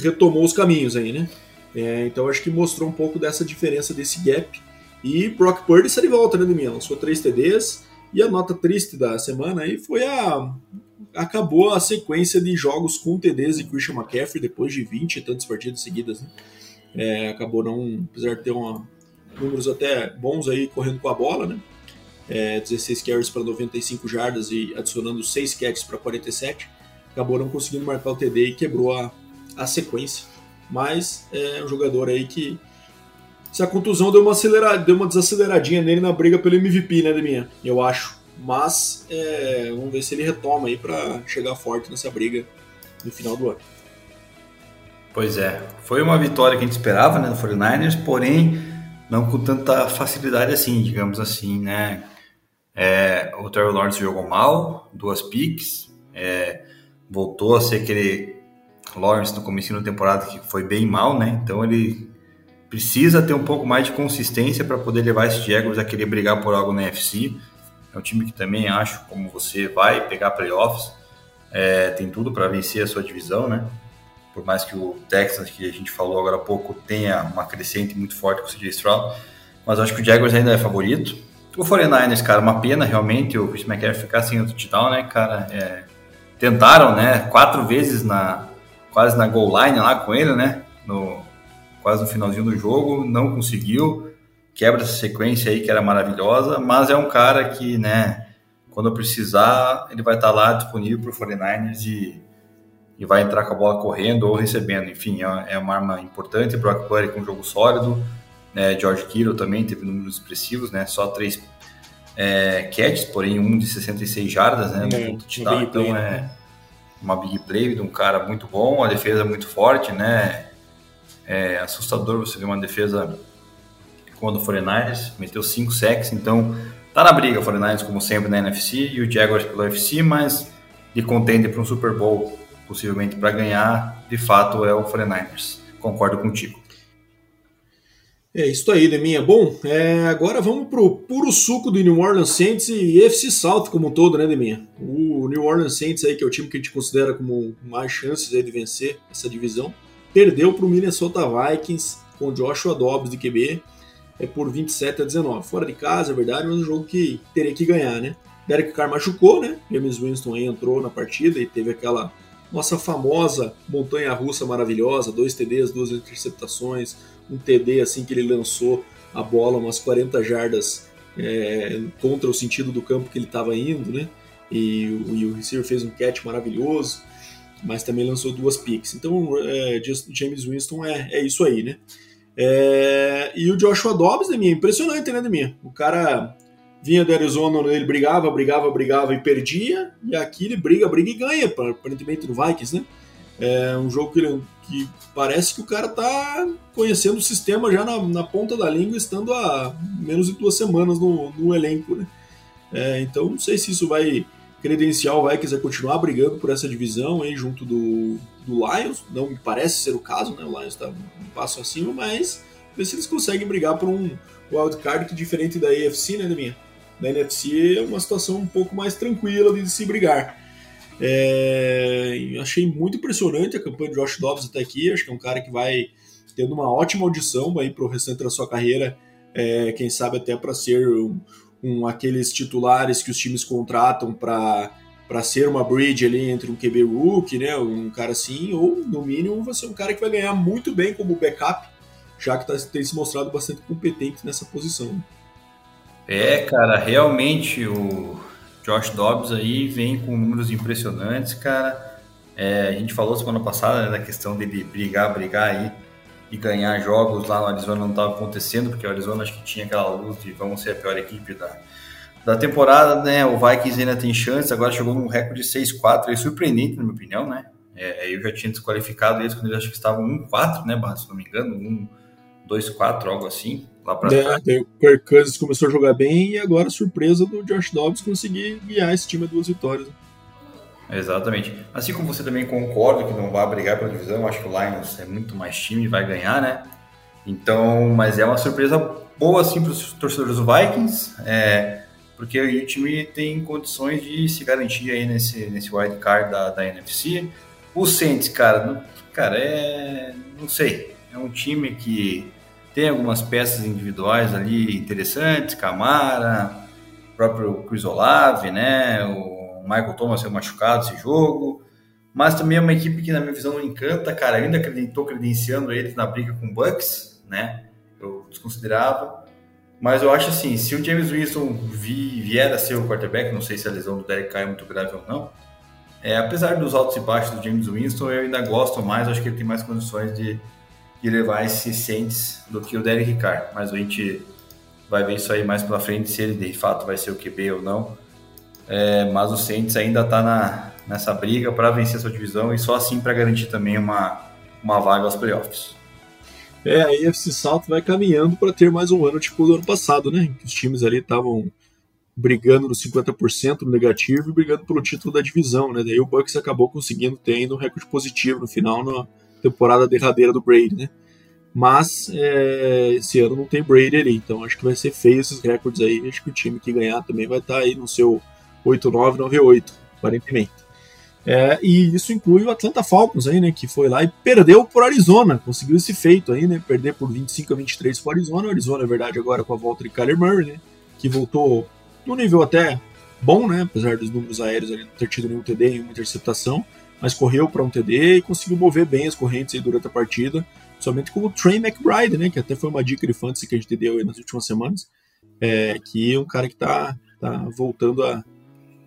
retomou os caminhos aí, né? É, então acho que mostrou um pouco dessa diferença desse gap. E Brock Purdy está de volta, né, Demian? Lançou três TDs. E a nota triste da semana aí foi a. Acabou a sequência de jogos com TDs e Christian McCaffrey depois de 20 e tantas partidas seguidas. Né? É, acabou não. Apesar de ter uma, números até bons aí correndo com a bola, né? É, 16 carries para 95 jardas e adicionando 6 catches para 47. Acabou não conseguindo marcar o TD e quebrou a, a sequência. Mas é um jogador aí que. Se a contusão deu uma, acelera, deu uma desaceleradinha nele na briga pelo MVP, né, Deminha? Eu acho. Mas é, vamos ver se ele retoma aí para chegar forte nessa briga no final do ano. Pois é, foi uma vitória que a gente esperava né, no 49ers, porém não com tanta facilidade assim, digamos assim, né? É, o Trevor Lawrence jogou mal, duas picks, é, voltou a ser aquele Lawrence no começo da temporada que foi bem mal, né? Então ele precisa ter um pouco mais de consistência para poder levar esses Jaguars a querer brigar por algo na FC. É um time que também acho, como você, vai pegar playoffs, é, tem tudo para vencer a sua divisão, né? por mais que o Texans, que a gente falou agora há pouco, tenha uma crescente muito forte com o CJ Stroud, mas acho que o Jaguars ainda é favorito. O 49ers, cara, uma pena realmente o Chris McCaffrey ficar sem o touchdown, né, cara? É, tentaram, né, quatro vezes na quase na goal line lá com ele, né, no, quase no finalzinho do jogo, não conseguiu, quebra essa sequência aí que era maravilhosa, mas é um cara que, né, quando precisar, ele vai estar lá disponível para o 49ers e e vai entrar com a bola correndo ou recebendo. Enfim, é, é uma arma importante. Brock Purdy com um jogo sólido. É, George Kittle também teve números expressivos, né? Só três é, catches, porém um de 66 jardas, né? É, touchdown, então play, é né? uma big play de um cara muito bom, a defesa muito forte, né? É assustador você ver uma defesa como a do 49ers, meteu 5 sacks, então tá na briga o 49ers como sempre na NFC e o Jaguars pelo UFC, mas de contender para um Super Bowl possivelmente para ganhar, de fato é o 49ers. Concordo contigo. É isso aí, Deminha. Bom, é, agora vamos pro puro suco do New Orleans Saints e FC South como um todo, né, Deminha? O New Orleans Saints aí, que é o time que a gente considera como mais chances aí de vencer essa divisão, perdeu para o Minnesota Vikings com Joshua Dobbs de QB é por 27 a 19. Fora de casa, é verdade, mas um jogo que teria que ganhar, né? Derek Carr machucou, né? James Winston aí entrou na partida e teve aquela nossa famosa montanha russa maravilhosa, dois TDs, duas interceptações, um TD assim que ele lançou a bola umas 40 jardas é, contra o sentido do campo que ele estava indo, né? E, e, o receiver fez um catch maravilhoso, mas também lançou duas picks. Então, é, James Winston é, é isso aí, né? É, e o Joshua Dobbs, né, minha, impressionante, né, minha? O cara vinha do Arizona, ele brigava, brigava, brigava e perdia, e aqui ele briga, briga e ganha, aparentemente no Vikings, né? É um jogo que, ele, que parece que o cara tá conhecendo o sistema já na, na ponta da língua, estando há menos de duas semanas no, no elenco, né? É, então não sei se isso vai credenciar o Vikings a continuar brigando por essa divisão aí junto do, do Lions, não me parece ser o caso, né? O Lions está um passo acima, mas ver se eles conseguem brigar por um wildcard que diferente da AFC, né, minha na NFC é uma situação um pouco mais tranquila de se brigar. É, achei muito impressionante a campanha de Josh Dobbs até aqui. Acho que é um cara que vai tendo uma ótima audição para o restante da sua carreira. É, quem sabe até para ser um, um, aqueles titulares que os times contratam para para ser uma bridge ali entre um QB rookie, né, um cara assim, ou no mínimo você é um cara que vai ganhar muito bem como backup, já que tá, tem se mostrado bastante competente nessa posição. É, cara, realmente o Josh Dobbs aí vem com números impressionantes, cara. É, a gente falou semana passada né, da questão dele brigar, brigar aí e ganhar jogos lá no Arizona não estava acontecendo, porque o Arizona acho que tinha aquela luz de vamos ser a pior equipe da, da temporada, né? O Vikings ainda tem chance, agora chegou num recorde de 6-4, é surpreendente, na minha opinião, né? É, eu já tinha desqualificado eles quando eles acho que estavam 1-4, né, se não me engano, 1-2-4, algo assim lá pra é, trás. O Kirk Cousins começou a jogar bem e agora surpresa do Josh Dobbs conseguir guiar esse time a duas vitórias. Exatamente. Assim como você também concorda que não vai brigar pela divisão, acho que o Lions é muito mais time e vai ganhar, né? Então, mas é uma surpresa boa assim para os torcedores do Vikings, é, porque o time tem condições de se garantir aí nesse, nesse wild card da, da NFC. O Saints, cara, não, cara, é. não sei. É um time que tem algumas peças individuais ali interessantes, Camara, próprio Chris Olave, né? O Michael Thomas saiu machucado esse jogo. Mas também é uma equipe que, na minha visão, não encanta, cara. Ainda estou credenciando eles na briga com o Bucks, né? Eu desconsiderava. Mas eu acho assim, se o James Winston vier a ser o quarterback, não sei se a lesão do Derek Carr é muito grave ou não, é, apesar dos altos e baixos do James Winston, eu ainda gosto mais, acho que ele tem mais condições de, de levar esses Saints do que o Derek Carr. Mas a gente vai ver isso aí mais pela frente, se ele de fato vai ser o QB ou não. É, mas o Saints ainda está nessa briga para vencer sua divisão e só assim para garantir também uma, uma vaga aos playoffs. É, a AFC South vai caminhando para ter mais um ano tipo do ano passado, né? Os times ali estavam brigando no 50% no negativo e brigando pelo título da divisão, né? Daí o Bucks acabou conseguindo ter ainda um recorde positivo no final na temporada derradeira do Brady, né? Mas é, esse ano não tem Brady ali, então acho que vai ser feio esses recordes aí. Acho que o time que ganhar também vai estar tá aí no seu 8-9, 9-8, aparentemente. É, e isso inclui o Atlanta Falcons aí, né, que foi lá e perdeu por Arizona, conseguiu esse feito aí, né, perder por 25 a 23 para Arizona. O Arizona, é verdade, agora com a volta de Kyler Murray, né, que voltou num nível até bom, né, apesar dos números aéreos ali não ter tido nenhum TD e uma interceptação, mas correu para um TD e conseguiu mover bem as correntes aí durante a partida, somente com o Trey McBride, né, que até foi uma dica de fantasy que a gente deu aí nas últimas semanas, é, que é um cara que está tá voltando a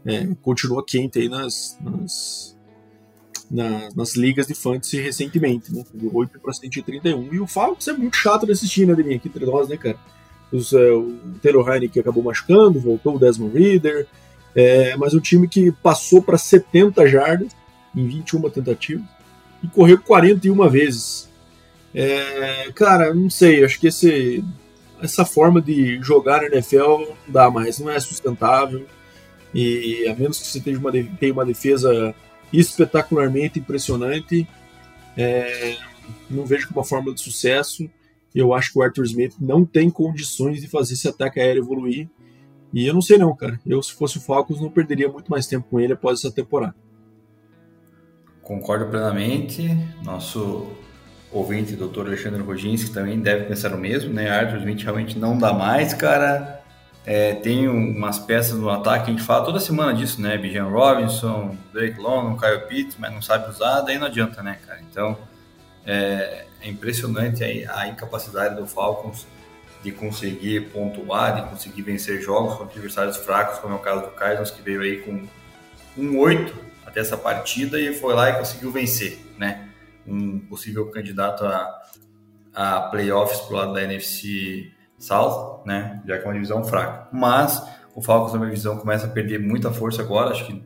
é, continua quente aí nas, nas, nas, ligas de fantasy recentemente, né? Do 8 para 131. E o Falcons é muito chato de assistir, né, Deminha? Aqui entre nós, né, cara? Os, é, o Taylor Heineken acabou machucando, voltou o Desmond Reader, é, mas um time que passou para 70 jardas em 21 tentativas e correu 41 vezes. É, cara, não sei, acho que esse, essa forma de jogar na NFL não dá mais, não é sustentável. E a menos que você tenha uma, tenha uma defesa espetacularmente impressionante, é, não vejo como uma fórmula de sucesso. Eu acho que o Arthur Smith não tem condições de fazer esse ataque aéreo evoluir. E eu não sei não, cara. Eu, se fosse o Falcons, não perderia muito mais tempo com ele após essa temporada. Concordo plenamente. Nosso ouvinte, doutor Alexandre Roginski, também deve pensar o mesmo, né? Arthur Smith realmente não dá mais, cara. É, tem umas peças no ataque, a gente fala toda semana disso, né? Bijan Robinson, Drake London, Kyle Pitts, mas não sabe usar, daí não adianta, né, cara? Então, é, é impressionante a, a, incapacidade do Falcons de conseguir pontuar, de conseguir vencer jogos contra adversários fracos, como é o caso do Cardinals, que veio aí com um 8 até essa partida e foi lá e conseguiu vencer, né? Um possível candidato a, a playoffs pro lado da NFC South, né? Já que é uma divisão fraca. Mas o Falcons, na minha visão, começa a perder muita força agora. Acho que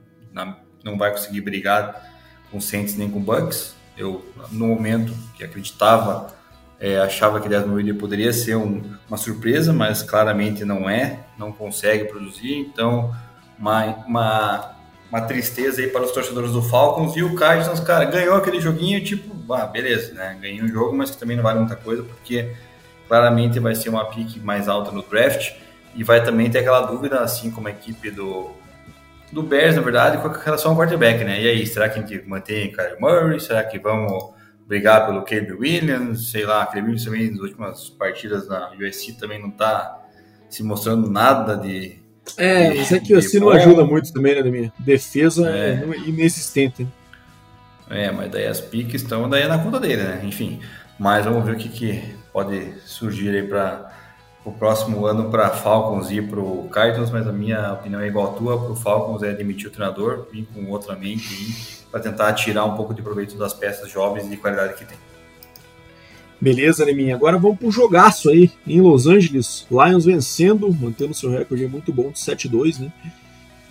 não vai conseguir brigar com Saints nem com Bucks. Eu, no momento que acreditava, é, achava que o Desmond poderia ser um, uma surpresa, mas claramente não é. Não consegue produzir. Então, uma, uma, uma tristeza aí para os torcedores do Falcons. E o Cardinals, cara, ganhou aquele joguinho, tipo, ah, beleza, né? Ganhou um jogo, mas que também não vale muita coisa, porque claramente vai ser uma pique mais alta no draft e vai também ter aquela dúvida, assim como a equipe do, do Bears, na verdade, com relação ao quarterback, né? E aí, será que a gente mantém o Kyler Murray? Será que vamos brigar pelo Caleb Williams? Sei lá, Caleb Williams também nas últimas partidas na USC também não tá se mostrando nada de... É, mas é que o não ajuda muito também, né, minha defesa é, é inexistente. É, mas daí as piques estão daí na conta dele, né? Enfim, mas vamos ver o que, que pode surgir aí para o próximo ano para Falcons e para o Cardinals, mas a minha opinião é igual à tua, para o Falcons é demitir o treinador, vir com outra mente para tentar tirar um pouco de proveito das peças jovens e de qualidade que tem. Beleza, Neminha. Agora vamos para o jogaço aí em Los Angeles. Lions vencendo, mantendo seu recorde muito bom de 7-2, né?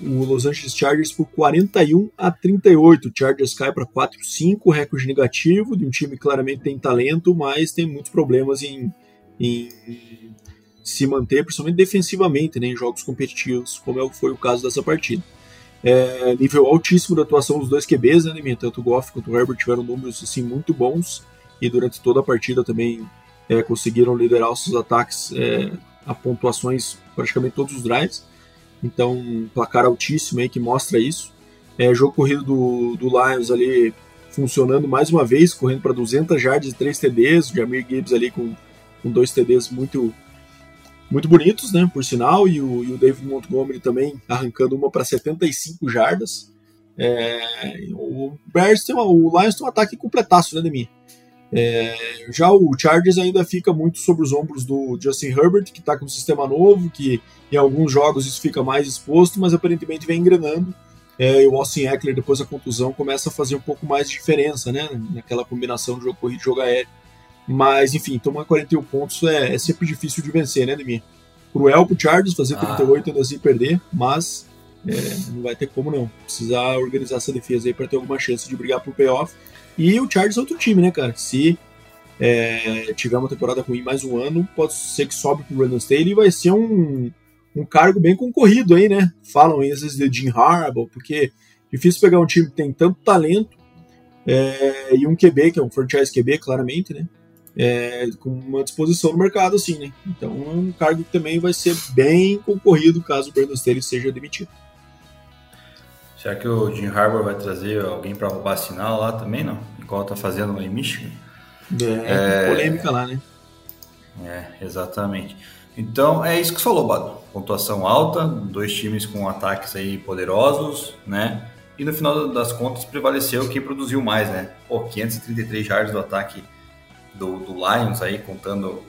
O Los Angeles Chargers por 41 a 38. O Chargers cai para 4-5, recorde negativo, de um time que claramente tem talento, mas tem muitos problemas em, em se manter, principalmente defensivamente, né, em jogos competitivos, como é foi o caso dessa partida. É, nível altíssimo da atuação dos dois QBs, né, tanto o Goff quanto o Herbert tiveram números assim, muito bons, e durante toda a partida também é, conseguiram liderar os seus ataques é, a pontuações praticamente todos os drives. Então, um placar altíssimo aí que mostra isso. É, jogo corrido do, do Lions ali funcionando mais uma vez, correndo para 200 jardas e 3 TDs. O Jamir Gibbs ali com, com dois TDs muito muito bonitos, né, por sinal, e o, e o David Montgomery também arrancando uma para 75 jardas. É, o Bears tem uma, o Lions tem um ataque completaço, né, Demi? É, já o Chargers ainda fica muito sobre os ombros do Justin Herbert, que está com um sistema novo, que em alguns jogos isso fica mais exposto, mas aparentemente vem engrenando. É, e o Austin Eckler, depois da contusão, começa a fazer um pouco mais de diferença né, naquela combinação de jogo corrido e jogo aéreo. Mas, enfim, tomar 41 pontos é, é sempre difícil de vencer, né, Demi? Cruel pro Chargers fazer 38 ah. ainda assim perder, mas é, não vai ter como não. Precisar organizar essa defesa aí para ter alguma chance de brigar pro playoff. E o Chargers é outro time, né, cara? Se é, tiver uma temporada ruim mais um ano, pode ser que sobe pro Brandon Staley e vai ser um, um cargo bem concorrido aí, né? Falam aí às vezes de Jim Harbaugh, porque é difícil pegar um time que tem tanto talento é, e um QB, que é um franchise QB, claramente, né? É, com uma disposição no mercado, assim, né? Então é um cargo que também vai ser bem concorrido caso o Brandon Staley seja demitido. Será que o Jim Harbour vai trazer alguém para roubar sinal lá também, não? Igual tá fazendo lá em Michigan? É, é, polêmica lá, né? É, exatamente. Então é isso que você falou, Bado. Pontuação alta, dois times com ataques aí poderosos, né? E no final das contas prevaleceu quem produziu mais, né? Pô, 533 jardas do ataque do, do Lions aí, contando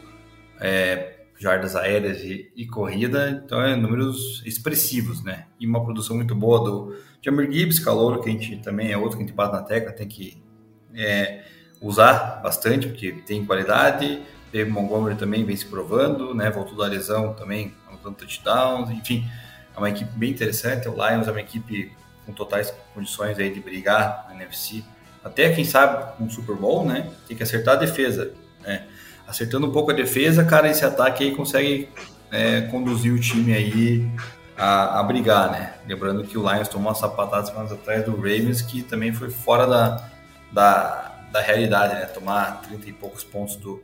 é, jardas aéreas e, e, corrida, então é números expressivos, né? E uma produção muito boa do Jamir Gibbs, calor, que a gente também é outro que a gente bate na tecla, tem que é, usar bastante, porque tem qualidade. David Montgomery também vem se provando, né? Voltou da lesão também, anotando touchdowns, enfim, é uma equipe bem interessante. O Lions é uma equipe com totais condições aí de brigar na NFC. Até, quem sabe, um Super Bowl, né? Tem que acertar a defesa, né? acertando um pouco a defesa, cara, esse ataque aí consegue é, conduzir o time aí a, a, brigar, né? Lembrando que o Lions tomou uma sapatada semanas atrás do Ravens, que também foi fora da, da, da realidade, né? Tomar 30 e poucos pontos do,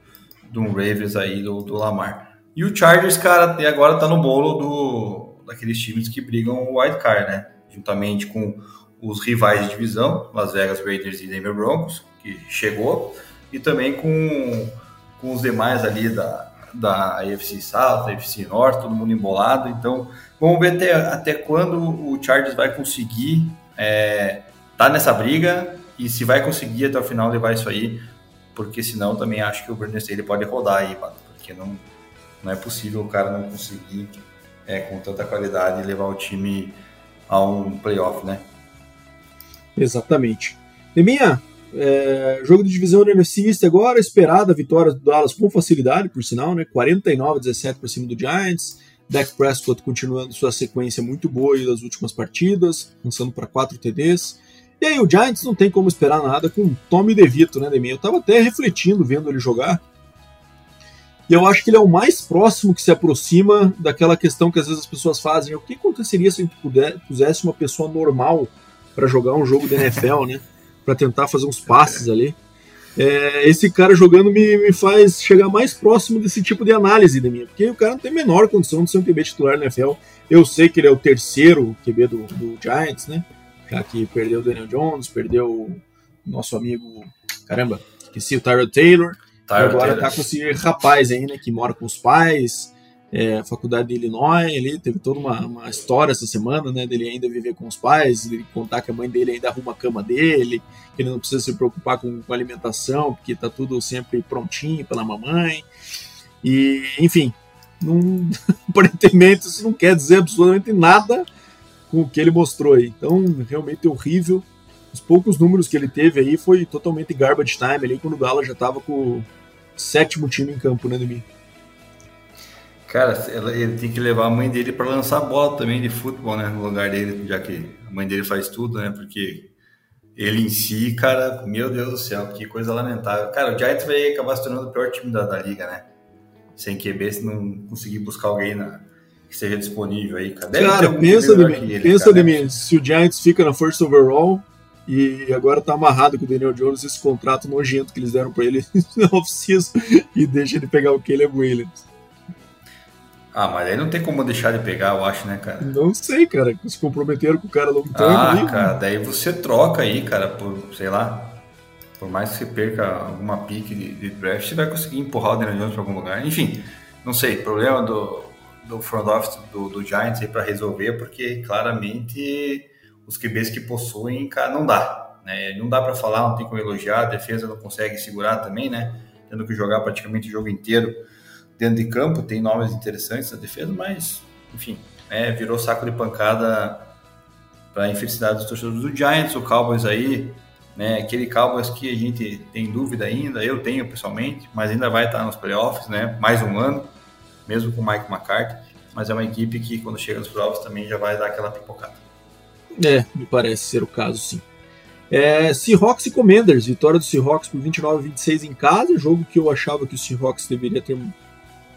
do Ravens aí, do, do Lamar. E o Chargers, cara, até agora tá no bolo do, daqueles times que brigam o wild card, né? Juntamente com os rivais de divisão, Las Vegas Raiders e Denver Broncos, que chegou, e também com com os demais ali da, da AFC South, AFC Norte, todo mundo embolado. Então, vamos ver até, até quando o Chargers vai conseguir é, tá nessa briga e se vai conseguir até o final levar isso aí, porque senão também acho que o Brandon Staley pode rodar aí, porque não, não é possível o cara não conseguir é, com tanta qualidade levar o time a um playoff, né? Exatamente. minha é, jogo de divisão da NFC East agora, esperada a vitória do Dallas com facilidade, por sinal, né? 49 a 17 para cima do Giants. Dak Prescott continuando sua sequência muito boa das últimas partidas, lançando para 4 TDs. E aí o Giants não tem como esperar nada com Tommy DeVito, né, Demi? Eu estava até refletindo vendo ele jogar. E eu acho que ele é o mais próximo que se aproxima daquela questão que às vezes as pessoas fazem. O que aconteceria se a gente pusesse uma pessoa normal para jogar um jogo da NFL, né? Para tentar fazer uns passes ali. É, esse cara jogando me, me faz chegar mais próximo desse tipo de análise da minha, porque o cara não tem a menor condição de ser um QB titular na NFL. Eu sei que ele é o terceiro QB do, do Giants, né? Já que perdeu o Daniel Jones, perdeu o nosso amigo, caramba, esqueci o Tyrod Taylor. Tyler agora Taylor. tá com esse rapaz aí, né, que mora com os pais, é, faculdade de Illinois, ele teve toda uma, uma, história essa semana, né, dele ainda viver com os pais, ele contar que a mãe dele ainda arruma a cama dele, que ele não precisa se preocupar com, com alimentação, porque tá tudo sempre prontinho pela mamãe. E, enfim, aparentemente isso não quer dizer absolutamente nada com o que ele mostrou aí. Então, realmente horrível. Os poucos números que ele teve aí foi totalmente garbage time ali, quando o Gala já tava com o sétimo time em campo, né, Domingo? Cara, ele tem que levar a mãe dele para lançar bola também de futebol, né? No lugar dele, já que a mãe dele faz tudo, né? Porque ele em si, cara, meu Deus do céu, que coisa lamentável. Cara, o Giants vai acabar se tornando o pior time da, da liga, né? Sem QB, se não conseguir buscar alguém na, que seja disponível aí, cara. Deve cara, pensa de mim, ele, pensa cara, de mim, se o Giants fica na first overall, E agora tá amarrado com o Daniel Jones esse contrato nojento que eles deram para ele no off-season e deixa ele pegar o Caleb Williams. Ah, mas aí não tem como deixar de pegar, eu acho, né, cara? Não sei, cara. Se comprometeram com o cara long term. Ah, ali, cara, daí você troca aí, cara, por, sei lá, por mais que você perca alguma pique de, de draft, você vai conseguir empurrar o Daniel Jones para algum lugar. Enfim, não sei, problema do, do front office do, do Giants aí para resolver, porque claramente os QBs que possuem, cara, não dá. Né? Não dá para falar, não tem como elogiar, a defesa não consegue segurar também, né? Tendo que jogar praticamente o jogo inteiro dentro de campo, tem nomes interessantes na defesa, mas, enfim, né, virou saco de pancada para a infelicidade dos torcedores do Giants, o Cowboys aí, né, aquele Cowboys que a gente tem dúvida ainda, eu tenho pessoalmente, mas ainda vai estar nos playoffs, né, mais um ano, mesmo com o Mike McCarthy, mas é uma equipe que quando chega nos playoffs também já vai dar aquela pipocada. É, me parece ser o caso, sim. É, Seahawks e Commanders, vitória do Seahawks por 29 a 26 em casa, jogo que eu achava que o Seahawks deveria ter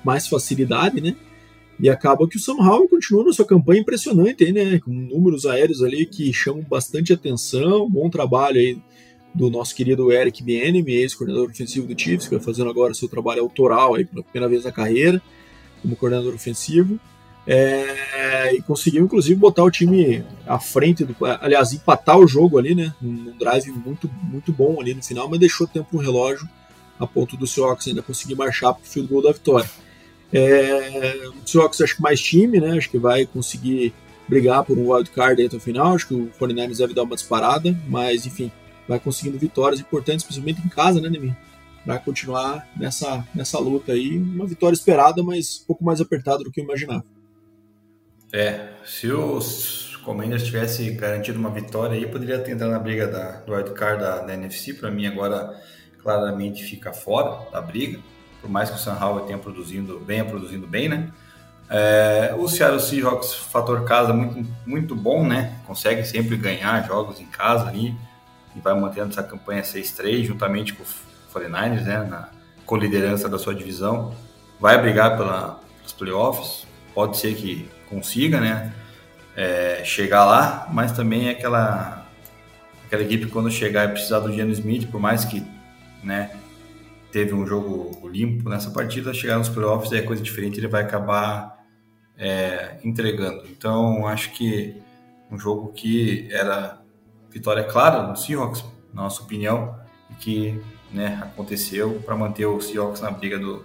mais facilidade, né? E acaba que o Sam Howell continua na sua campanha impressionante, né? Com números aéreos ali que chamam bastante atenção. Bom trabalho aí do nosso querido Eric Bieniemy, ex-coordenador ofensivo do Chiefs, que vai fazendo agora seu trabalho autoral aí pela primeira vez na carreira como coordenador ofensivo. É, e conseguiu inclusive botar o time à frente do, aliás, empatar o jogo ali, né? Num drive muito muito bom ali no final, mas deixou tempo no relógio a ponto do Seahawks ainda conseguir marchar para o field goal da vitória. É, o Seahawks acho que mais time, né? Acho que vai conseguir brigar por um wild card até o final. Acho que o 49ers deve dar uma disparada, mas enfim, vai conseguindo vitórias importantes, principalmente em casa, né, Nemir? Para continuar nessa, nessa luta aí. Uma vitória esperada, mas um pouco mais apertada do que eu imaginava. É, se os Commanders tivesse garantido uma vitória aí, poderia tentar na briga da, do wild card da, da NFC. Para mim, agora claramente fica fora da briga por mais que o Sam Howell tenha produzindo, venha produzindo bem, né? É, o Seattle Seahawks, fator casa muito, muito bom, né? Consegue sempre ganhar jogos em casa ali e vai mantendo essa campanha 6-3 juntamente com o 49ers, né? Na coliderança da sua divisão. Vai brigar pela, pelos playoffs, pode ser que consiga, né? É, chegar lá, mas também é aquela, aquela equipe quando chegar e precisar do Geno Smith, por mais que, né? Teve um jogo limpo nessa partida, chegar nos playoffs é coisa diferente, ele vai acabar é, entregando. Então, acho que um jogo que era vitória clara no Seahawks, na nossa opinião, e que né, aconteceu para manter o Seahawks na briga do,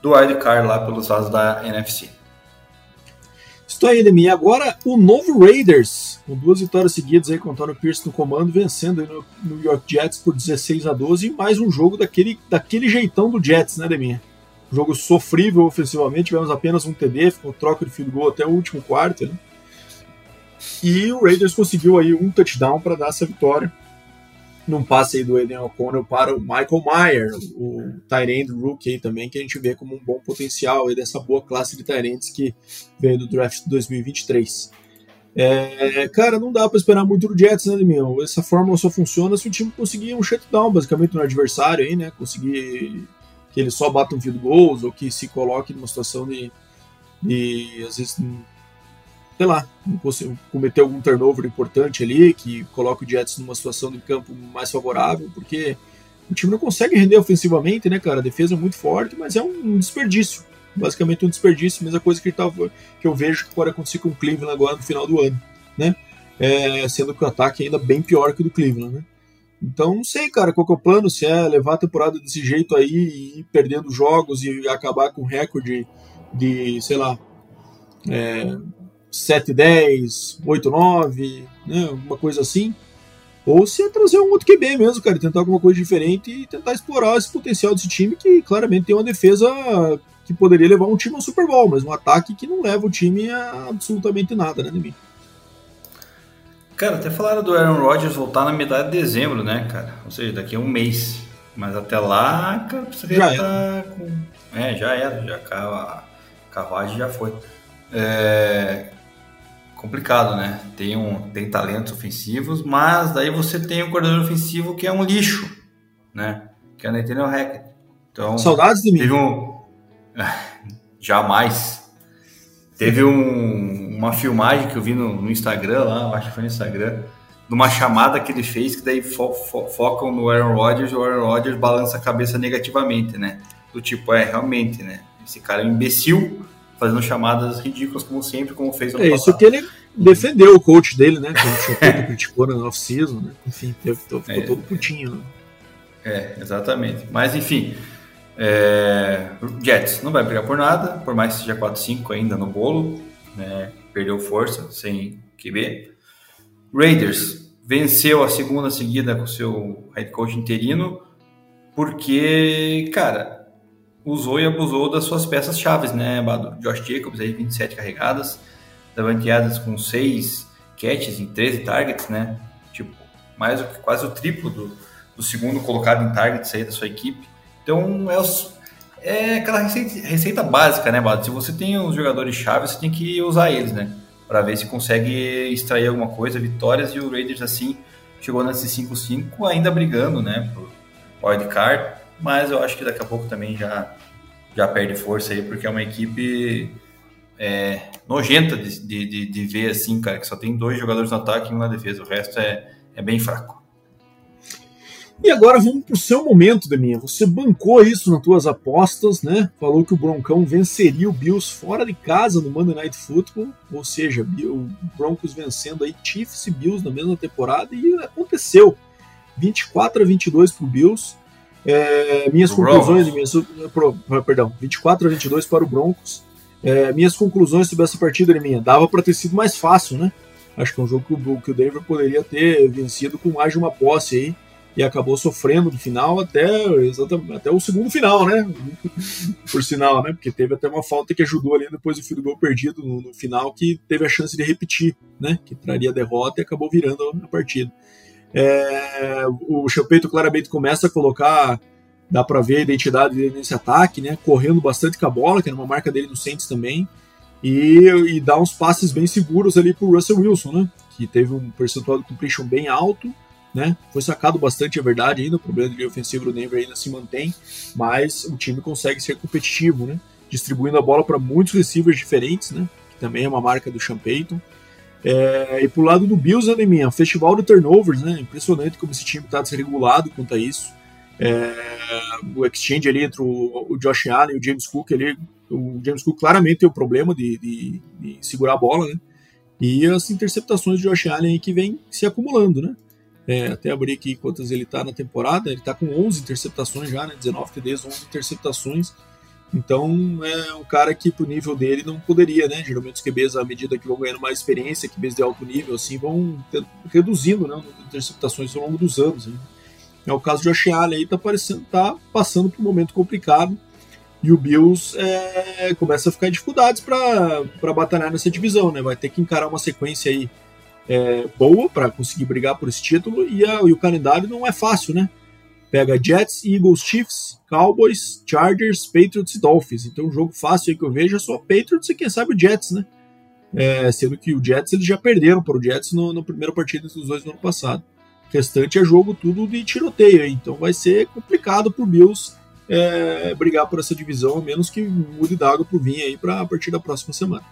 do wild card lá pelos lados da NFC. Estou aí, Demi. Agora o novo Raiders, com duas vitórias seguidas aí com o Antônio Pierce no comando, vencendo aí no New York Jets por 16 a 12 e mais um jogo daquele, daquele jeitão do Jets, né, Demi? jogo sofrível ofensivamente, tivemos apenas um TD, ficou troca de field goal até o último quarto, né? E o Raiders conseguiu aí um touchdown para dar essa vitória num passe aí do Eden O'Connell para o Michael Meyer, o Tyrande rookie aí também, que a gente vê como um bom potencial aí dessa boa classe de Tyrands que veio do draft de 2023. É, cara, não dá para esperar muito do Jets, né, meu? Essa fórmula só funciona se o time conseguir um shutdown, basicamente, no adversário aí, né? Conseguir que ele só bata um field goals ou que se coloque numa situação de, de às vezes, sei lá, cometer algum turnover importante ali, que coloque o Jets numa situação de campo mais favorável, porque o time não consegue render ofensivamente, né, cara? A defesa é muito forte, mas é um desperdício. Basicamente um desperdício, mesma coisa que, tava, que eu vejo que pode acontecer com o Cleveland agora no final do ano, né? É, sendo que o ataque é ainda bem pior que o do Cleveland, né? Então, não sei, cara, qual que é o plano, se é levar a temporada desse jeito aí e ir perdendo jogos e acabar com recorde de, sei lá, é, 7-10, 8-9, né, alguma coisa assim. Ou se é trazer um outro QB mesmo, cara, tentar alguma coisa diferente e tentar explorar esse potencial desse time que claramente tem uma defesa que poderia levar um time ao Super Bowl, mas um ataque que não leva o time a absolutamente nada, né, Demi? Cara, até falaram do Aaron Rodgers voltar na metade de dezembro, né, cara? Ou seja, daqui a um mês. Mas até lá, cara, precisaria já estar com. É, já era, já a carruagem já foi. É, complicado, né? Tem, um, tem talentos ofensivos, mas daí você tem um coordenador ofensivo que é um lixo, né? Que é o Nathaniel Hackett. Então, Saudades de mim. Teve um... Jamais. Teve um, uma filmagem que eu vi no, no Instagram lá, acho que foi no Instagram, numa chamada que ele fez, que daí fo fo focam no Aaron Rodgers e o Aaron Rodgers balança a cabeça negativamente, né? Do tipo, é, realmente, né? Esse cara é um imbecil, fazendo chamadas ridículas, como sempre, como fez no É isso que ele defendeu o coach dele, né? Que o criticou na off-season, né? Enfim, ficou é, todo putinho, né? É, exatamente. Mas, enfim, é... Jets não vai brigar por nada, por mais que seja 4-5 ainda no bolo, né? Perdeu força sem QB. Raiders venceu a segunda seguida com seu head coach interino, porque, cara, usou e abusou das suas peças chaves, né, Bado? Josh Jacobs aí 27 carregadas, Davante Adams com 6 catches em 13 targets, né? Tipo, mais que quase o triplo do, do segundo colocado em targets aí da sua equipe. Então, é, os, é aquela receita, receita básica, né, Bado? Se você tem os jogadores chaves, você tem que usar eles, né? Para ver se consegue extrair alguma coisa, vitórias, e o Raiders, assim, chegou nesse 5-5 ainda brigando, né, por wildcard, mas eu acho que daqui a pouco também já, já perde força aí, porque é uma equipe é, nojenta de, de, de, ver assim, cara, que só tem dois jogadores no ataque e um na defesa, o resto é, é bem fraco. E agora vamos para o seu momento, Deminha. Você bancou isso nas tuas apostas, né? Falou que o Broncão venceria o Bills fora de casa no Monday Night Football, ou seja, o Broncos vencendo aí Chiefs e Bills na mesma temporada e aconteceu. 24 a 22 para o Bills. É, minhas o conclusões, minhas, pro, perdão, 24 a 22 para o Broncos. É, minhas conclusões sobre essa partida, minha, dava para ter sido mais fácil, né? Acho que é um jogo que o, que o Denver poderia ter vencido com mais de uma posse aí e acabou sofrendo no final até, até o segundo final, né? Por sinal, né? Porque teve até uma falta que ajudou ali depois do fio gol perdido no, no, final, que teve a chance de repetir, né? Que traria a derrota e acabou virando a partida. É, o Champeito claramente começa a colocar, dá para ver a identidade dele nesse ataque, né? Correndo bastante com a bola, que era uma marca dele no Saints também. E, e dá uns passes bem seguros ali pro Russell Wilson, né? Que teve um percentual de completion bem alto né? Foi sacado bastante, é verdade, ainda. O problema de ofensivo do Denver ainda se mantém, mas o time consegue ser competitivo, né? Distribuindo a bola para muitos receivers diferentes, né? Que também é uma marca do Sean Payton. É, e pro lado do Bills, né, minha, festival de turnovers, né? Impressionante como esse time está desregulado quanto a isso. É, o exchange ali entre o, o, Josh Allen e o James Cook, ali, o James Cook claramente tem o problema de, de, de segurar a bola, né? E as interceptações de Josh Allen que vem se acumulando, né? É, até abri aqui quantas ele está na temporada. Ele está com 11 interceptações já, né? 19 TDs, 11 interceptações. Então é um cara que pro nível dele não poderia, né? Geralmente os QBs, à medida que vão ganhando mais experiência, QBs de alto nível, assim, vão ter, reduzindo né, interceptações ao longo dos anos. Né? É o caso de Allen aí, tá, parecendo, tá passando por um momento complicado. E o Bills é, começa a ficar em dificuldades para batalhar nessa divisão, né? Vai ter que encarar uma sequência aí é, boa para conseguir brigar por esse título e, a, e, o calendário não é fácil, né? Pega Jets, Eagles, Chiefs, Cowboys, Chargers, Patriots e Dolphins. Então, um jogo fácil aí que eu vejo é só Patriots e quem sabe o Jets, né? É, sendo que o Jets eles já perderam para o Jets no, no primeira partida dos dois no ano passado. O restante é jogo tudo de tiroteio, então vai ser complicado para o Bills é, brigar por essa divisão, a menos que mude d'água para o vinho aí para a partir da próxima semana.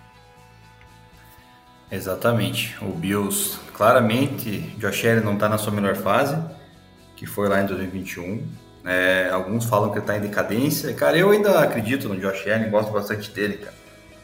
Exatamente. O Bills, claramente, Josh Allen não está na sua melhor fase, que foi lá em 2021. É, alguns falam que ele está em decadência. Cara, eu ainda acredito no Josh Allen, gosto bastante dele, cara.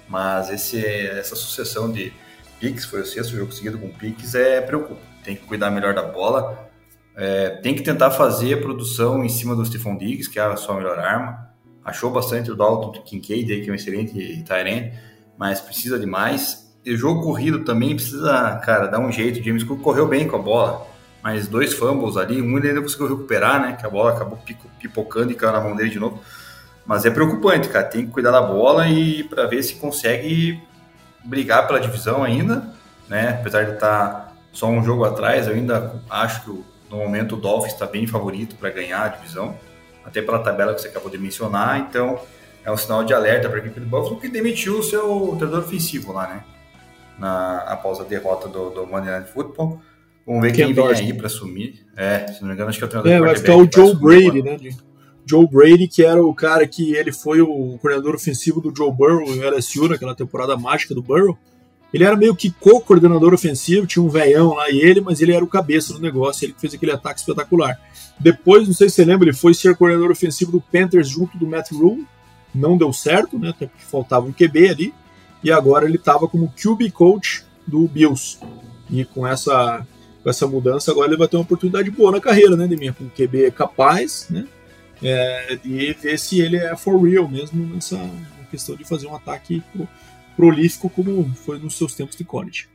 Mas esse, essa sucessão de picks, foi o sexto jogo seguido com picks, é preocupa. Tem que cuidar melhor da bola. É, tem que tentar fazer produção em cima do Stephon Diggs, que é a sua melhor arma. Achou bastante o Dalton Kincaid, que é um excelente Tyrant, mas precisa de mais o jogo corrido também precisa, cara, dar um jeito. James Cook correu bem com a bola, mas dois fumbles ali, um ele ainda conseguiu recuperar, né? Que a bola acabou pipocando e caiu na mão dele de novo. Mas é preocupante, cara. Tem que cuidar da bola e para ver se consegue brigar pela divisão ainda, né? Apesar de estar tá só um jogo atrás, eu ainda acho que no momento o Dolphins está bem favorito para ganhar a divisão, até pela tabela que você acabou de mencionar. Então é um sinal de alerta para a equipe do Buffalo que demitiu o seu treinador ofensivo lá, né? na, após a derrota do, do Monday Night Football. Vamos ver quem, quem vem aí para assumir. É, se não me engano, acho que é o treinador é, vai ficar o Joe Brady, né? Joe Brady, que era o cara que ele foi o coordenador ofensivo do Joe Burrow em LSU, naquela temporada mágica do Burrow. Ele era meio que co-coordenador ofensivo, tinha um veião lá e ele, mas ele era o cabeça do negócio, ele fez aquele ataque espetacular. Depois, não sei se você lembra, ele foi ser coordenador ofensivo do Panthers junto do Matt Rule, não deu certo, né, até porque faltava um QB ali, e agora ele estava como QB coach do Bills. E com essa, com essa mudança, agora ele vai ter uma oportunidade boa na carreira, né, Demir? Com um QB capaz, né, é, e ver se ele é for real mesmo nessa questão de fazer um ataque prolífico como foi nos seus tempos de college.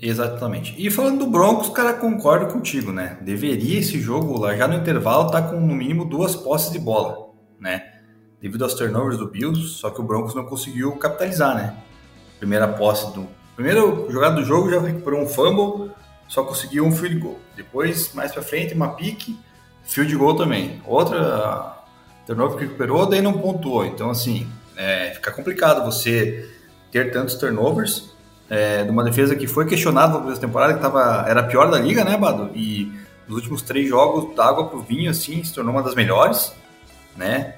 Exatamente. E falando do Broncos, cara, concordo contigo, né? Deveria esse jogo lá já no intervalo estar tá com no mínimo duas posses de bola, né? Devido aos turnovers do Bills, só que o Broncos não conseguiu capitalizar, né? Primeira posse do primeiro jogada do jogo já recuperou um fumble, só conseguiu um field goal. Depois, mais para frente, uma pique, field goal também. Outra turnover que recuperou, daí não pontuou. Então, assim, é, fica complicado você ter tantos turnovers é, de uma defesa que foi questionada na temporada, que tava, era a pior da liga, né, Bado? E nos últimos três jogos, da água pro vinho, assim, se tornou uma das melhores, né?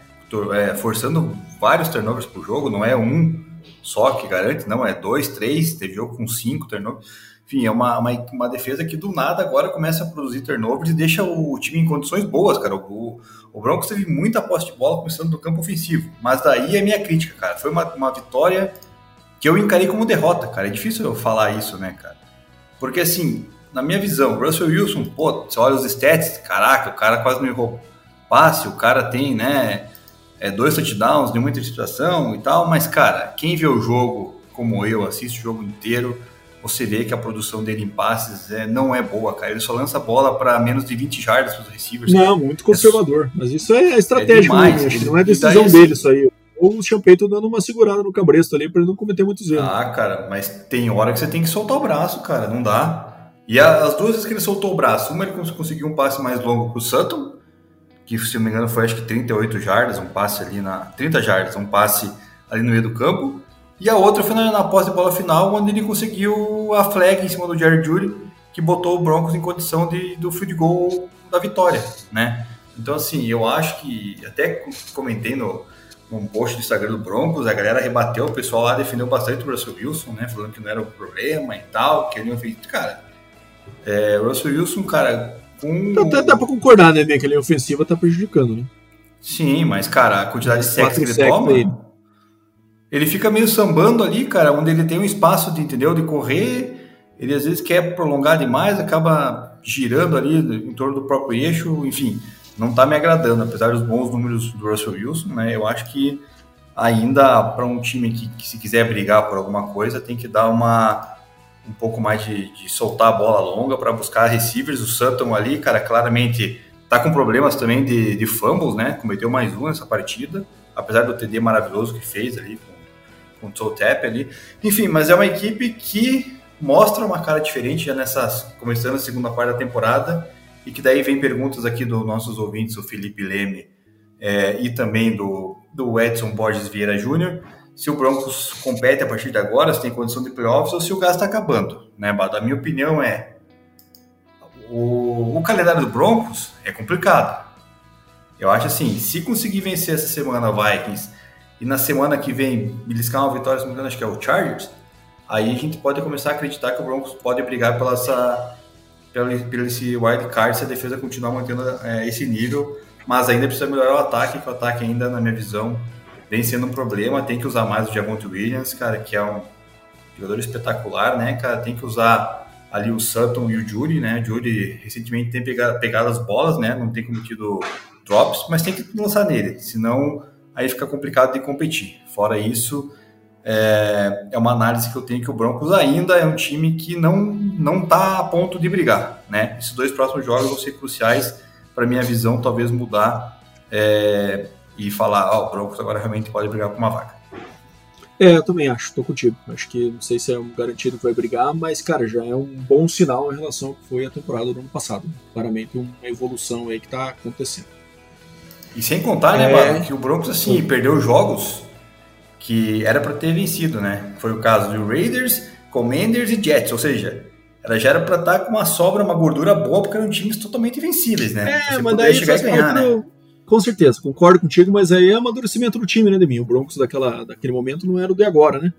É, forçando vários turnovers por jogo, não é um só que garante, não, é dois, três, teve jogo com cinco turnovers. Enfim, é uma, uma, uma, defesa que do nada agora começa a produzir turnovers e deixa o time em condições boas, cara. O, o Broncos teve muita posse de bola começando do campo ofensivo, mas daí é minha crítica, cara. Foi uma, uma vitória que eu encarei como derrota, cara. É difícil eu falar isso, né, cara? Porque assim, na minha visão, Russell Wilson, pô, você olha os stats, caraca, o cara quase não errou passe, o cara tem, né, é, dois touchdowns, nenhuma interceptação e tal, mas, cara, quem vê o jogo como eu, assiste o jogo inteiro, você vê que a produção dele em passes é, não é boa, cara. Ele só lança a bola para menos de 20 jardas para os receivers. Não, muito conservador. É, mas isso é estratégico, é demais, não é decisão dele isso aí ou o Champeito dando uma segurada no cabresto ali para ele não cometer muitos erros. Ah, cara, mas tem hora que você tem que soltar o braço, cara, não dá. E as duas vezes que ele soltou o braço, uma ele conseguiu um passe mais longo pro Sutton, que se não me engano foi acho que 38 jardas, um passe ali na 30 jardas, um passe ali no meio do campo. E a outra foi na, na posse de bola final, onde ele conseguiu a flag em cima do Jerry Judy, que botou o Broncos em condição de, do field goal da vitória, né? Então, assim, eu acho que, até comentei no, um post do Instagram do Broncos, a galera rebateu, o pessoal lá defendeu bastante o Russell Wilson, né? Falando que não era o problema e tal, que ele não fez. Cara, é, o Russell Wilson, cara, com. Até dá pra concordar, né, que ele é ofensiva tá prejudicando, né? Sim, mas, cara, a quantidade de sexo que ele toma. Ele. Ele fica meio sambando ali, cara, onde ele tem um espaço de, entendeu? De correr. Ele às vezes quer prolongar demais, acaba girando ali em torno do próprio eixo, enfim não está me agradando, apesar dos bons números do Russell Wilson, né? Eu acho que ainda para um time que, que, se quiser brigar por alguma coisa tem que dar uma um pouco mais de, de soltar a bola longa para buscar receivers. O Sutton ali, cara, claramente tá com problemas também de, de fumbles, né? Cometeu mais um nessa partida, apesar do TD maravilhoso que fez ali com, o Tap ali. Enfim, mas é uma equipe que mostra uma cara diferente já nessas começando a segunda parte da temporada e que daí vem perguntas aqui dos nossos ouvintes, o Felipe Leme é, e também do, do Edson Borges Vieira Júnior, se o Broncos compete a partir de agora, se tem condição de playoffs ou se o gás está acabando. Né, Bado? A minha opinião é o, o calendário do Broncos é complicado. Eu acho assim, se conseguir vencer essa semana Vikings e na semana que vem beliscar uma vitória, se não me engano, acho que é o Chargers, aí a gente pode começar a acreditar que o Broncos pode brigar pela essa pelo, pelo esse wild card se a defesa continuar mantendo é, esse nível, mas ainda precisa melhorar o ataque, que o ataque ainda, na minha visão, vem sendo um problema, tem que usar mais o Javonte Williams, cara, que é um jogador espetacular, né, cara, tem que usar ali o Sutton e o Judy, né, o Judy recentemente tem pegado, pegado as bolas, né, não tem cometido drops, mas tem que lançar nele, senão aí fica complicado de competir. Fora isso, é, é uma análise que eu tenho que o Broncos ainda é um time que não não está a ponto de brigar, né? Esses dois próximos jogos vão ser cruciais para minha visão, talvez mudar é, e falar, ó, oh, o Broncos agora realmente pode brigar com uma vaga. É, eu também acho, tô contigo. Acho que não sei se é um garantido que vai brigar, mas, cara, já é um bom sinal em relação ao que foi a temporada do ano passado. Claramente uma evolução aí que tá acontecendo. E sem contar, né, é... mano, que o Broncos, assim, perdeu jogos que era para ter vencido, né? Foi o caso do Raiders, Commanders e Jets, ou seja, ela já era para estar tá com uma sobra, uma gordura boa, porque eram times totalmente vencíveis, né? É, mas daí chegar ganhar, né? Com certeza, concordo contigo, mas aí é amadurecimento do time, né, Deminho? O Broncos daquela, daquele momento não era o de agora, né?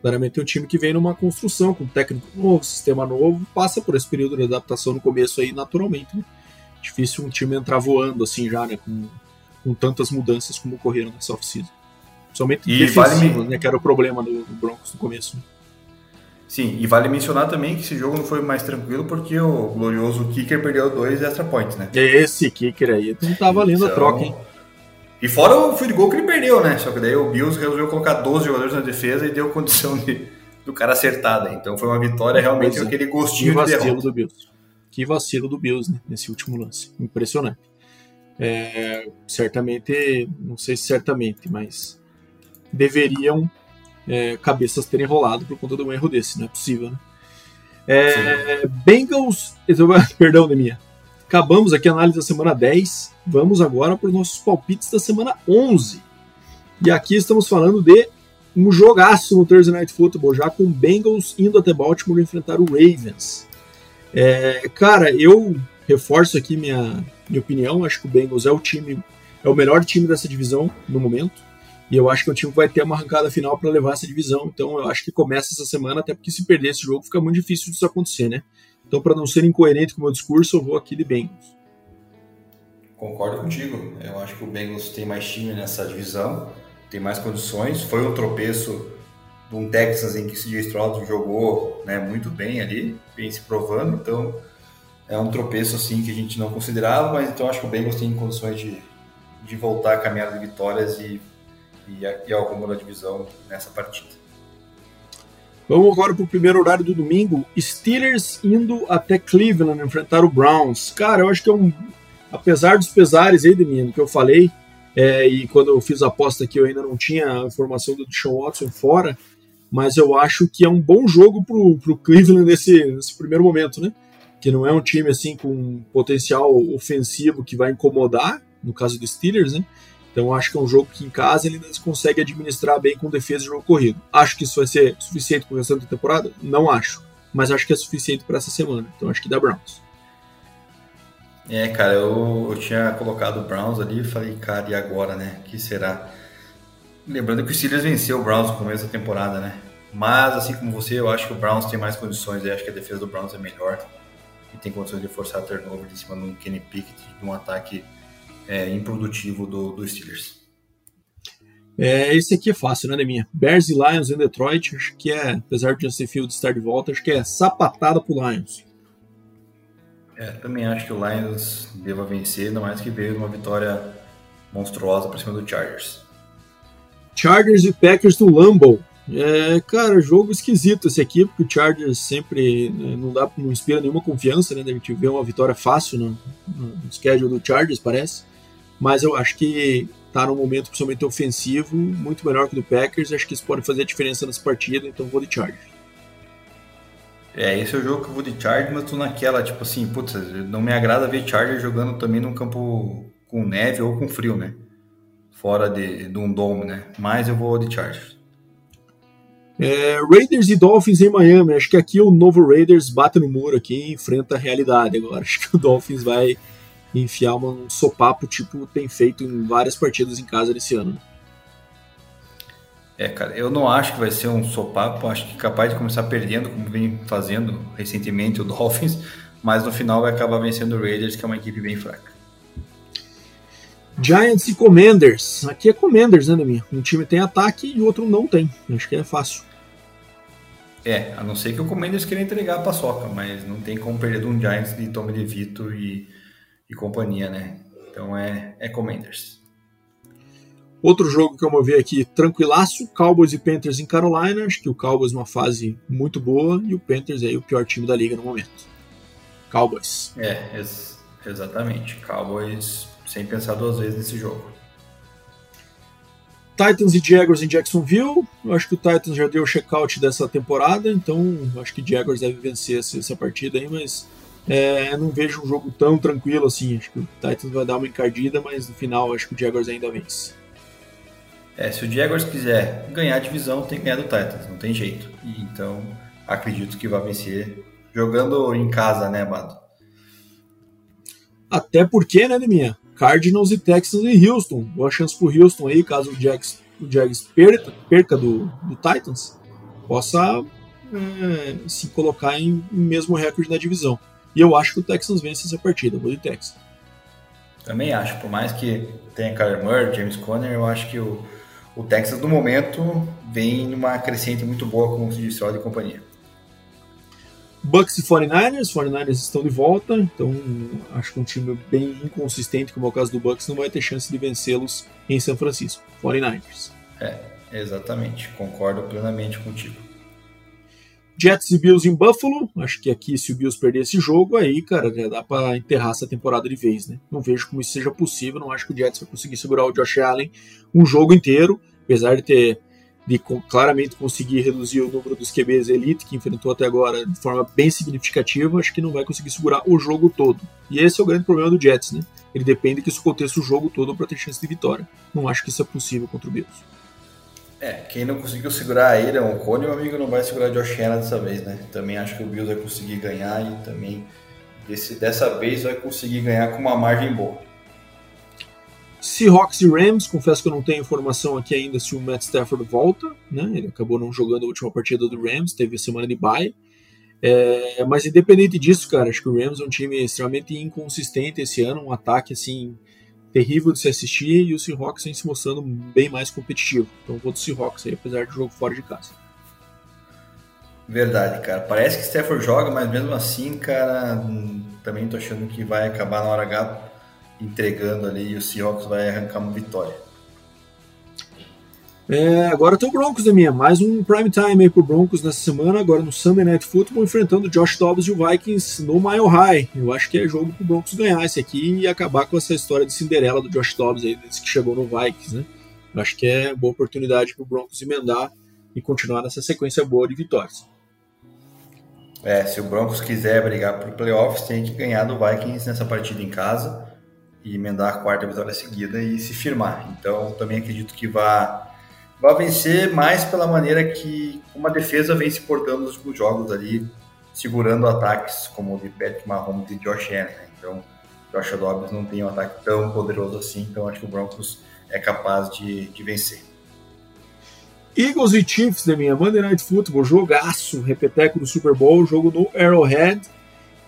Claramente é um time que vem numa construção, com técnico novo, sistema novo, passa por esse período de adaptação no começo aí naturalmente. Né? Difícil um time entrar voando assim já, né? Com, com tantas mudanças como ocorreram nessa off-season. Somente e defensivas, vale né? Que era o problema do, do Broncos no começo. Sim, e vale mencionar também que esse jogo não foi mais tranquilo porque o glorioso kicker perdeu dois extra points, né? Esse kicker aí não tá valendo então... a troca, hein? E fora o field goal que ele perdeu, né? Só que daí o Bills resolveu colocar 12 jogadores na defesa e deu condição de, do cara acertar. Né? Então foi uma vitória realmente é. aquele gostinho que vacilo de derrota. do Bills. Que vacilo do Bills, né? Nesse último lance. Impressionante. É, certamente, não sei se certamente, mas deveriam é, cabeças terem rolado por conta de um erro desse, não é possível, né? É, Bengals, perdão, minha. Acabamos aqui a análise da semana 10. Vamos agora para os nossos palpites da semana 11. E aqui estamos falando de um jogaço no Thursday Night Football, já com Bengals indo até Baltimore enfrentar o Ravens. É, cara, eu reforço aqui minha, minha opinião. Acho que o Bengals é o time, é o melhor time dessa divisão no momento. E eu acho que o time vai ter uma arrancada final para levar essa divisão. Então eu acho que começa essa semana, até porque se perder esse jogo fica muito difícil disso acontecer, né? Então, para não ser incoerente com o meu discurso, eu vou aqui de Bengals. Concordo contigo. Eu acho que o Bengals tem mais time nessa divisão, tem mais condições. Foi um tropeço de um Texas em que o CJ Stroud jogou né, muito bem ali, vem se provando. Então, é um tropeço assim que a gente não considerava, mas então acho que o Bengals tem condições de, de voltar a caminhar de vitórias e, e, e ao da divisão nessa partida. Vamos agora para o primeiro horário do domingo. Steelers indo até Cleveland enfrentar o Browns. Cara, eu acho que é um. Apesar dos pesares aí, Demino, que eu falei, é, e quando eu fiz a aposta aqui eu ainda não tinha a informação do Sean Watson fora, mas eu acho que é um bom jogo para o Cleveland nesse, nesse primeiro momento, né? Que não é um time assim com potencial ofensivo que vai incomodar, no caso do Steelers, né? Então acho que é um jogo que em casa ele consegue administrar bem com defesa e jogo corrido. Acho que isso vai ser suficiente para o restante da temporada? Não acho. Mas acho que é suficiente para essa semana. Então acho que dá Browns. É, cara, eu, eu tinha colocado o Browns ali e falei, cara, e agora, né? que será? Lembrando que o Steelers venceu o Browns no começo da temporada, né? Mas, assim como você, eu acho que o Browns tem mais condições. Eu acho que a defesa do Browns é melhor. E tem condições de forçar a turnover em cima de um Kenny Pickett, de um ataque é, improdutivo do, do Steelers. É, esse aqui é fácil, né, Deminha? Bears e Lions em Detroit, acho que é, apesar de Justin Fields estar de volta, acho que é sapatada pro Lions. É, também acho que o Lions deva vencer, ainda mais que veio uma vitória monstruosa para cima do Chargers. Chargers e Packers do Lambeau. É, cara, jogo esquisito esse aqui, porque o Chargers sempre né, não dá, não inspira nenhuma confiança, né? Gente vê uma vitória fácil no, no schedule do Chargers, parece mas eu acho que está num momento principalmente ofensivo muito melhor que o do Packers. Acho que isso pode fazer a diferença nessa partida, então vou de Chargers. É, esse é o jogo que eu vou de Chargers, mas tô naquela, tipo assim, putz, não me agrada ver Chargers jogando também num campo com neve ou com frio, né? Fora de, de um dome, né? Mas eu vou de Chargers. É, Raiders e Dolphins em Miami. Acho que aqui o novo Raiders bate no muro aqui e enfrenta a realidade agora. Acho que o Dolphins vai enfiar um sopapo tipo tem feito em várias partidas em casa nesse ano. É, cara, eu não acho que vai ser um sopapo, acho que capaz de começar perdendo, como vem fazendo recentemente o Dolphins, mas no final vai acabar vencendo o Raiders, que é uma equipe bem fraca. Giants e Commanders. Aqui é Commanders, né, Neminha? Um time tem ataque e o outro não tem. Acho que é fácil. É, a não ser que o Commanders queira entregar a paçoca, mas não tem como perder de um Giants de Tommy DeVito e e companhia, né? Então é, é Commanders. Outro jogo que eu vou ver aqui, tranquilaço, Cowboys e Panthers em Carolina. Acho que o Cowboys uma fase muito boa e o Panthers é o pior time da liga no momento. Cowboys. É, ex exatamente. Cowboys sem pensar duas vezes nesse jogo. Titans e Jaguars em Jacksonville. Eu acho que o Titans já deu o check-out dessa temporada, então acho que Jaguars deve vencer essa, essa partida aí, mas é, não vejo um jogo tão tranquilo assim. Acho que o Titans vai dar uma encardida, mas no final acho que o Jaguars ainda vence. É, se o Jaguars quiser ganhar a divisão, tem que ganhar do Titans, não tem jeito. E, então, acredito que vai vencer jogando em casa, né, Amado? Até porque, né, Deminha? Cardinals e Texans e Houston. Boa chance pro Houston aí, caso o Jags, o Jags perca, perca do, do Titans. possa é, se colocar em, em mesmo recorde na divisão. E eu acho que o Texans vence essa partida, vou de Texans. Também acho, por mais que tenha Kyler Murray, James Conner, eu acho que o, o Texas no momento vem numa crescente muito boa com o disse, e companhia. Bucks e 49ers, 49ers estão de volta, então acho que um time bem inconsistente, como é o caso do Bucks, não vai ter chance de vencê-los em São Francisco. 49ers. É, exatamente, concordo plenamente contigo. Jets e Bills em Buffalo. Acho que aqui, se o Bills perder esse jogo, aí, cara, já dá para enterrar essa temporada de vez, né? Não vejo como isso seja possível. Não acho que o Jets vai conseguir segurar o Josh Allen um jogo inteiro, apesar de ter de claramente conseguir reduzir o número dos QBs elite que enfrentou até agora de forma bem significativa, acho que não vai conseguir segurar o jogo todo. E esse é o grande problema do Jets, né? Ele depende que isso aconteça o jogo todo para ter chance de vitória. Não acho que isso é possível contra o Bills. É, quem não conseguiu segurar a Ira, o Cone, o amigo não vai segurar Josh Allen dessa vez, né? Também acho que o Bills vai conseguir ganhar e também desse, dessa vez vai conseguir ganhar com uma margem boa. Seahawks e Rams, confesso que eu não tenho informação aqui ainda se o Matt Stafford volta, né? Ele acabou não jogando a última partida do Rams, teve a semana de bye. É, mas independente disso, cara, acho que o Rams é um time extremamente inconsistente esse ano, um ataque assim terrível de se assistir e o Seahawks vem se mostrando bem mais competitivo. Então vou do Seahawks aí, apesar do jogo fora de casa. Verdade, cara. Parece que Stafford joga, mas mesmo assim, cara, também tô achando que vai acabar na hora H entregando ali e o Seahawks vai arrancar uma vitória. É, agora tem o Broncos da minha, mais um prime time aí pro Broncos nessa semana, agora no Sunday Night Football, enfrentando o Josh Dobbs e o Vikings no Mile High. Eu acho que é jogo pro Broncos ganhar esse aqui e acabar com essa história de Cinderela do Josh Dobbs aí, desde que chegou no Vikings, né? Eu acho que é boa oportunidade pro Broncos emendar e continuar nessa sequência boa de vitórias. É, se o Broncos quiser brigar por playoffs, tem que ganhar do Vikings nessa partida em casa e emendar a quarta vitória seguida e se firmar. Então, também acredito que vai vai vencer mais pela maneira que uma defesa vem se portando nos últimos jogos ali, segurando ataques como o de Patrick Mahomes e Josh Allen. Né? Então, Josh Dobbs não tem um ataque tão poderoso assim, então acho que o Broncos é capaz de, de vencer. Eagles e Chiefs da minha Monday Night Football, jogaço, repeteco do Super Bowl, jogo no Arrowhead.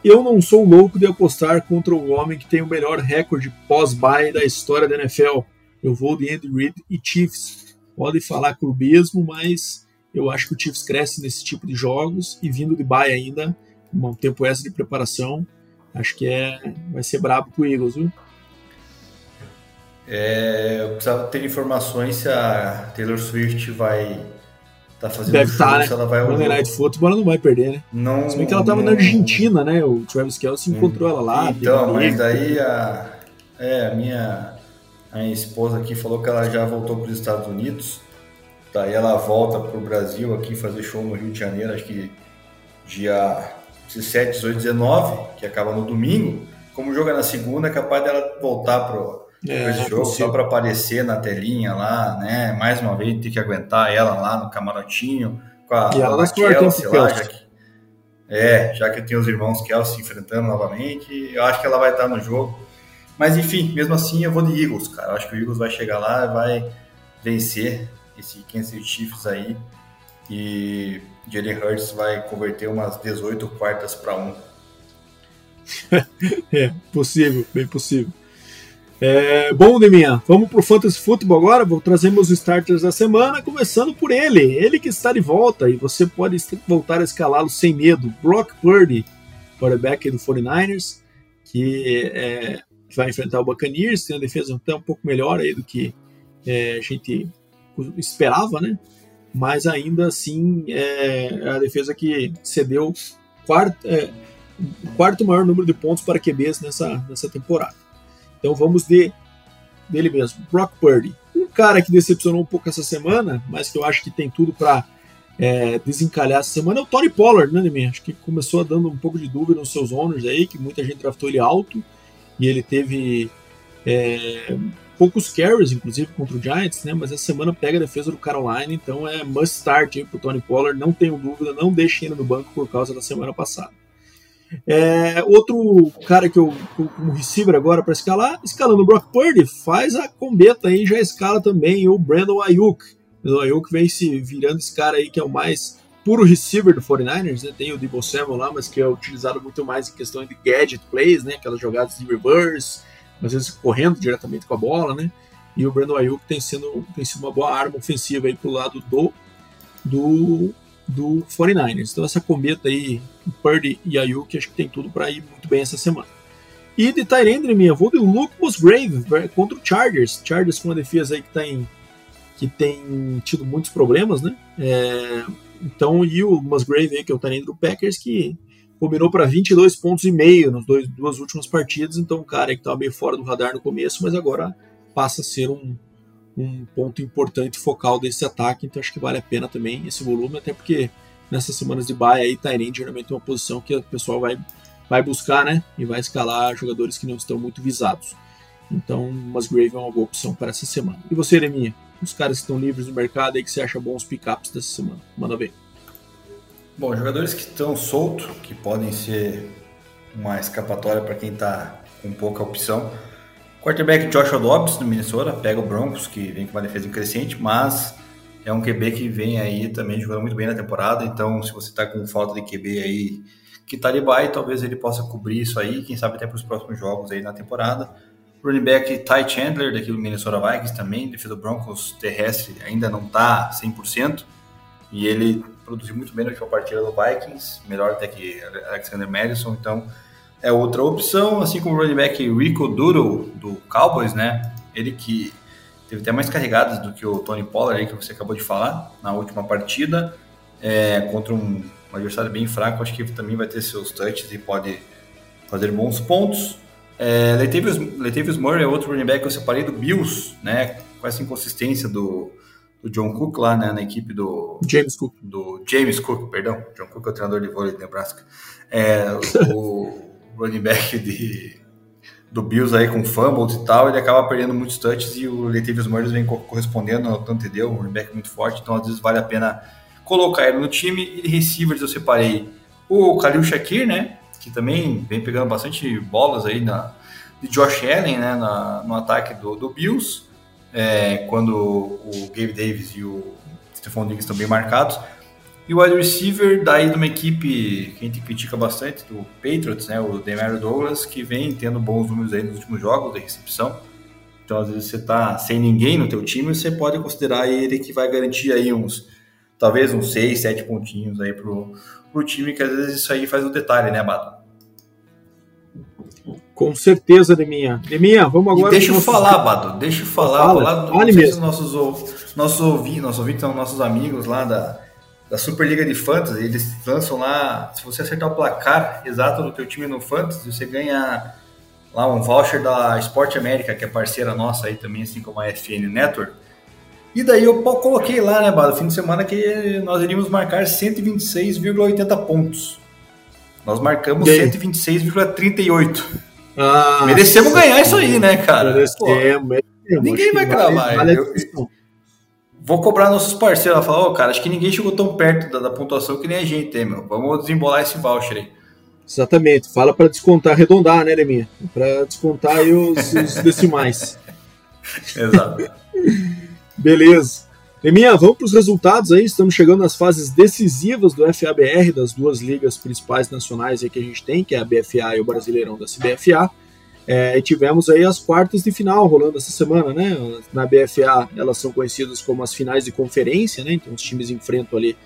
Eu não sou louco de apostar contra o homem que tem o melhor recorde pós-bye da história da NFL. Eu vou de Andy Reid e Chiefs podem falar clubismo, mas eu acho que o Chiefs cresce nesse tipo de jogos e vindo de bye ainda, um tempo extra de preparação, acho que é, vai ser brabo pro Eagles, viu? É, eu precisava ter informações se a Taylor Swift vai tá fazendo Deve estar, tá, né? se ela vai Monday Night Football ela não vai perder, né? Não, se bem que ela tava não... na Argentina, né? O Travis Kelce encontrou ela lá. Então, mas daí a, é, a minha a minha esposa aqui falou que ela já voltou para os Estados Unidos. Daí ela volta para o Brasil aqui fazer show no Rio de Janeiro, acho que dia 17, 18, 19, que acaba no domingo. Como joga na segunda, é capaz dela voltar pro é, esse jogo só para aparecer na telinha lá, né? Mais uma vez ter que aguentar ela lá no camarotinho com a, e ela a Kelsey lá, já que, é, já que tem os irmãos Kelsey enfrentando novamente, eu acho que ela vai estar no jogo. Mas enfim, mesmo assim eu vou de Eagles, cara. Eu acho que o Eagles vai chegar lá e vai vencer esse Kansas Chiefs aí. E Jalen Hurts vai converter umas 18 quartas para 1. é, possível, bem possível. É, bom, Deminha, vamos pro Fantasy Football agora. Vou trazer meus starters da semana, começando por ele. Ele que está de volta e você pode voltar a escalá-lo sem medo. Brock Purdy, quarterback do 49ers, que é, vai enfrentar o Buccaneers, tem uma defesa até um pouco melhor aí do que é, a gente esperava, né? Mas ainda assim é a defesa que cedeu quarto, é, quarto maior número de pontos para QBs nessa, nessa temporada. Então vamos de dele mesmo, Brock Purdy. Um cara que decepcionou um pouco essa semana, mas que eu acho que tem tudo para é, desencalhar essa semana é o Tony Pollard, né, Neymar? Acho que começou dando um pouco de dúvida nos seus owners aí, que muita gente draftou ele alto e ele teve é, poucos carries, inclusive, contra o Giants, né? Mas essa semana pega a defesa do Carolina, então é must start para o Tony Pollard, não tenho dúvida, não deixe ele no banco por causa da semana passada. É, outro cara que eu, como receiver agora para escalar, escalando o Brock Purdy, faz a combeta aí, já escala também o Brandon Ayuk. O Ayuk vem se virando esse cara aí que é o mais puro receiver do 49ers, né? Tem o Debo Samuel lá, mas que é utilizado muito mais em questão de gadget plays, né? Aquelas jogadas de reverse, às vezes correndo diretamente com a bola, né? E o Brandon Ayuk tem sido, tem sido uma boa arma ofensiva aí pro lado do, do, do 49ers. Então essa cometa aí, Purdy e Ayuk, acho que tem tudo para ir muito bem essa semana. E de Tyrande, minha, vou de Luke Musgrave contra o Chargers. Chargers com uma defesa aí que tem, que tem tido muitos problemas, né? É, então, e o Musgrave aí, que é o Tyrande do Packers, que combinou para 22 pontos e meio nas dois, duas últimas partidas. Então, um cara que estava meio fora do radar no começo, mas agora passa a ser um, um ponto importante focal desse ataque. Então, acho que vale a pena também esse volume, até porque nessas semanas de bye aí, Tyrande geralmente é uma posição que o pessoal vai vai buscar, né? E vai escalar jogadores que não estão muito visados. Então, Musgrave é uma boa opção para essa semana. E você, Ereminha? Os caras que estão livres no mercado aí que você acha bons pickups dessa semana? Manda ver. Bom, jogadores que estão soltos, que podem ser uma escapatória para quem está com pouca opção. Quarterback Joshua Dobbs, do Minnesota, pega o Broncos, que vem com uma defesa crescente, mas é um QB que vem aí também jogando muito bem na temporada, então se você está com falta de QB aí que tá de bye, talvez ele possa cobrir isso aí, quem sabe até para os próximos jogos aí na temporada. Running back Ty Chandler, daqui do Minnesota Vikings também, defesa do Broncos terrestre ainda não tá 100%, e ele produziu muito bem na última partida do Vikings, melhor até que Alexander Madison, então é outra opção, assim como o running back Rico Doodle do Cowboys, né? Ele que teve até mais carregadas do que o Tony Pollard aí que você acabou de falar na última partida, é, contra um um adversário bem fraco, acho que também vai ter seus touches e pode fazer bons pontos. É, Latavius, Latavius Murray é outro running back que eu separei do Bills, né? Com essa inconsistência do, do John Cook lá né, na equipe do James Cook. Do James Cook, perdão. John Cook é o treinador de vôlei de Nebraska. É, o running back de, do Bills aí com fumbles e tal, ele acaba perdendo muitos touches e o Latavius Murray vem correspondendo ao tanto deu, um running muito forte, então às vezes vale a pena colocar ele no time. E receivers eu separei o Khalil Shakir, né? Que também vem pegando bastante bolas aí na, de Josh Allen, né? Na, no ataque do, do Bills. É, quando o Gabe Davis e o Stephon Diggs estão bem marcados. E o wide receiver daí de uma equipe que a gente critica bastante, do Patriots, né? O Demario Douglas, que vem tendo bons números aí nos últimos jogos de recepção. Então, às vezes, você tá sem ninguém no teu time, você pode considerar ele que vai garantir aí uns talvez uns 6, 7 pontinhos aí pro, pro time, que às vezes isso aí faz o detalhe, né, Bato? Com certeza, Deminha. Deminha, vamos agora. E deixa eu falar, Bado, deixa eu falar. Fala, falar fale mesmo. Nossos, nossos, ouvintes, nossos ouvintes são nossos amigos lá da, da Superliga de Fantasy. Eles lançam lá, se você acertar o placar exato do teu time no Fantasy, você ganha lá um voucher da Sport América, que é parceira nossa aí também, assim como a FN Network. E daí eu coloquei lá, né, Bado, fim de semana que nós iríamos marcar 126,80 pontos. Nós marcamos 126,38. Ah, Merecemos ganhar isso aí, né, cara? Merecemos, merecemos. Ninguém vai. Vale, vale eu, vou cobrar nossos parceiros. Ela falou, oh, cara, acho que ninguém chegou tão perto da, da pontuação que nem a gente, hein, meu. Vamos desembolar esse voucher aí. Exatamente. Fala para descontar, arredondar, né, Leminha? Para descontar aí os, os decimais. Exato. Beleza. Leminha, vamos para os resultados aí. Estamos chegando nas fases decisivas do FABR, das duas ligas principais nacionais aí que a gente tem, que é a BFA e o Brasileirão da CBFA. É, tivemos aí as quartas de final rolando essa semana, né? Na BFA elas são conhecidas como as finais de conferência, né? Então os times enfrentam ali,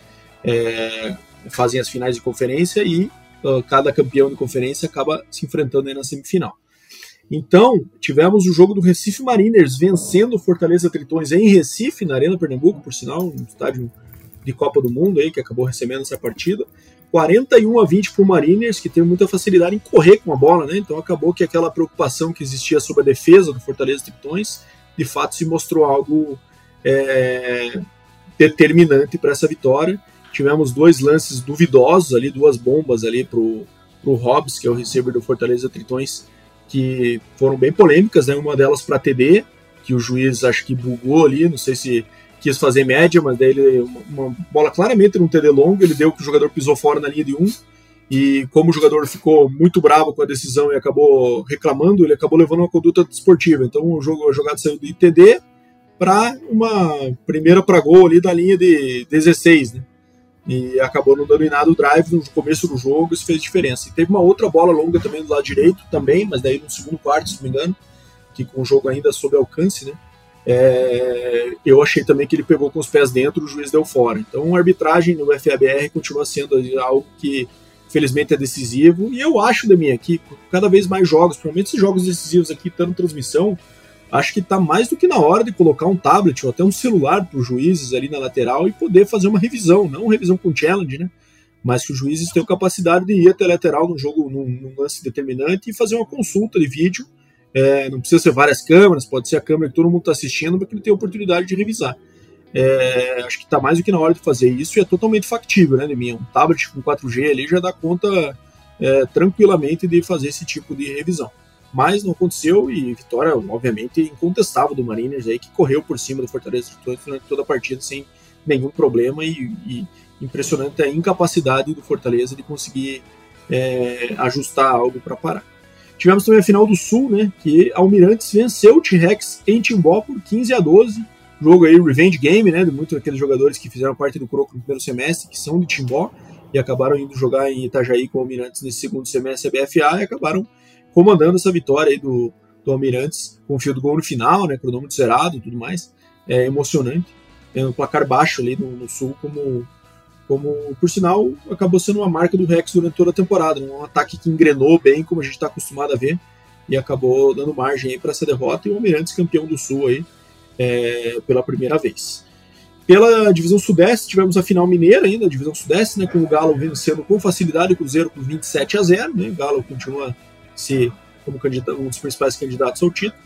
é, fazem as finais de conferência e uh, cada campeão de conferência acaba se enfrentando aí na semifinal. Então, tivemos o jogo do Recife Mariners vencendo o Fortaleza Tritões em Recife, na Arena Pernambuco, por sinal, um estádio de Copa do Mundo aí, que acabou recebendo essa partida. 41 a 20 para o Mariners, que teve muita facilidade em correr com a bola, né? Então acabou que aquela preocupação que existia sobre a defesa do Fortaleza Tritões, de fato se mostrou algo é, determinante para essa vitória. Tivemos dois lances duvidosos ali, duas bombas ali para o Hobbs, que é o receiver do Fortaleza Tritões, que foram bem polêmicas, né? Uma delas para TD, que o juiz acho que bugou ali, não sei se quis fazer média, mas daí ele, uma bola claramente num TD longo, ele deu que o jogador pisou fora na linha de um, e como o jogador ficou muito bravo com a decisão e acabou reclamando, ele acabou levando uma conduta desportiva. Então o jogo, a jogada saiu de TD para uma primeira para gol ali da linha de 16, né? e acabou não dando em nada o drive no começo do jogo, isso fez diferença. E teve uma outra bola longa também do lado direito, também, mas daí no segundo quarto, se não me engano, que com o jogo ainda sob alcance, né? É, eu achei também que ele pegou com os pés dentro, o juiz deu fora. Então a arbitragem no FABR continua sendo algo que felizmente é decisivo, e eu acho, da minha aqui, cada vez mais jogos, principalmente esses jogos decisivos aqui, dando transmissão, acho que está mais do que na hora de colocar um tablet ou até um celular para os juízes ali na lateral e poder fazer uma revisão, não uma revisão com challenge, né? Mas que os juízes tenham capacidade de ir até lateral num jogo, num, num lance determinante e fazer uma consulta de vídeo. É, não precisa ser várias câmeras, pode ser a câmera que todo mundo está assistindo, para que ele tenha oportunidade de revisar. É, acho que está mais do que na hora de fazer isso e é totalmente factível, né, Neminha? Um tablet com 4G ali já dá conta é, tranquilamente de fazer esse tipo de revisão mas não aconteceu e vitória, obviamente, incontestável do Mariners aí, que correu por cima do Fortaleza durante toda a partida sem nenhum problema e, e impressionante a incapacidade do Fortaleza de conseguir é, ajustar algo para parar. Tivemos também a final do Sul, né, que Almirantes venceu o T-Rex em Timbó por 15 a 12, jogo aí revenge game, né, de muitos daqueles jogadores que fizeram parte do Croco no primeiro semestre, que são de Timbó, e acabaram indo jogar em Itajaí com o Almirantes nesse segundo semestre da BFA e acabaram comandando essa vitória aí do, do Almirantes, com o fio do gol no final, né, cronômetro zerado e tudo mais. É emocionante. Tem um placar baixo ali no, no, Sul, como, como, por sinal, acabou sendo uma marca do Rex durante toda a temporada. Um ataque que engrenou bem, como a gente está acostumado a ver, e acabou dando margem para essa derrota. E o Almirantes campeão do Sul aí, é, pela primeira vez. Pela divisão Sudeste, tivemos a final mineira ainda, a divisão Sudeste, né, com o Galo vencendo com facilidade o Cruzeiro por 27 a 0. Né, o Galo continua se como um dos principais candidatos ao título.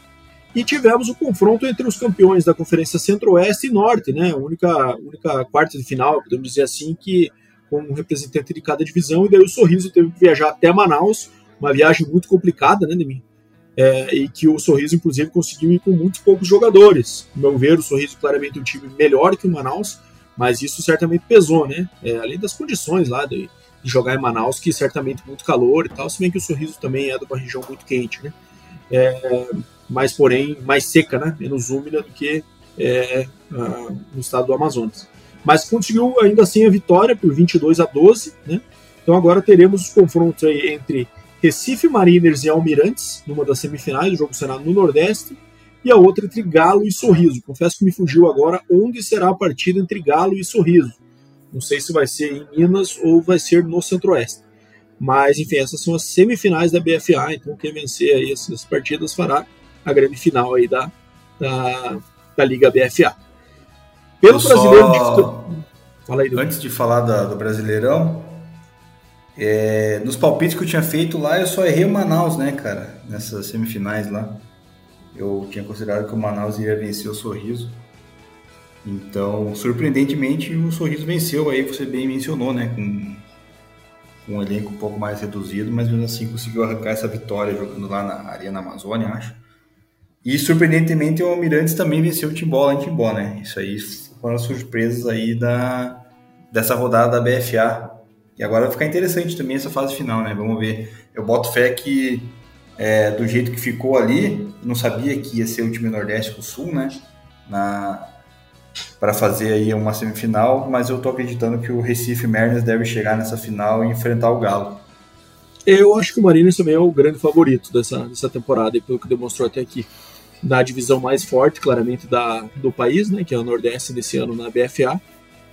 E tivemos o confronto entre os campeões da Conferência Centro-Oeste e Norte, né? A única, única quarta de final, podemos dizer assim, que com um representante de cada divisão, e daí o Sorriso teve que viajar até Manaus, uma viagem muito complicada, né, Demi? É, e que o Sorriso, inclusive, conseguiu ir com muitos poucos jogadores. No meu ver, o Sorriso claramente é um time melhor que o Manaus, mas isso certamente pesou, né? É, além das condições lá de, de jogar em Manaus, que certamente muito calor e tal, se bem que o Sorriso também é de uma região muito quente, né? É, mas, porém, mais seca, né? Menos úmida do que é, no estado do Amazonas. Mas conseguiu ainda assim a vitória por 22 a 12, né? Então agora teremos os confrontos aí entre Recife Mariners e Almirantes, numa das semifinais, o jogo será no Nordeste, e a outra entre Galo e Sorriso. Confesso que me fugiu agora onde será a partida entre Galo e Sorriso. Não sei se vai ser em Minas ou vai ser no Centro-Oeste. Mas, enfim, essas são as semifinais da BFA, então quem vencer aí essas partidas fará a grande final aí da, da, da Liga BFA. Pelo brasileiro. Só... Fala aí, Antes de falar da, do Brasileirão, é, nos palpites que eu tinha feito lá, eu só errei o Manaus, né, cara? Nessas semifinais lá. Eu tinha considerado que o Manaus ia vencer o Sorriso. Então, surpreendentemente, o Sorriso venceu aí, você bem mencionou, né? Com, com um elenco um pouco mais reduzido, mas mesmo assim conseguiu arrancar essa vitória jogando lá na Arena Amazônia, acho. E surpreendentemente o Almirantes também venceu o Timbó lá em Timbó, né? Isso aí foram as surpresas aí da, dessa rodada da BFA. E agora vai ficar interessante também essa fase final, né? Vamos ver. Eu boto fé que é, do jeito que ficou ali, não sabia que ia ser o time Nordeste com o Sul, né? Na, para fazer aí uma semifinal, mas eu tô acreditando que o Recife Mariners deve chegar nessa final e enfrentar o Galo. Eu acho que o Mariners também é o grande favorito dessa, dessa temporada, pelo que demonstrou até aqui. Da divisão mais forte, claramente, da, do país, né, que é o Nordeste desse ano na BFA.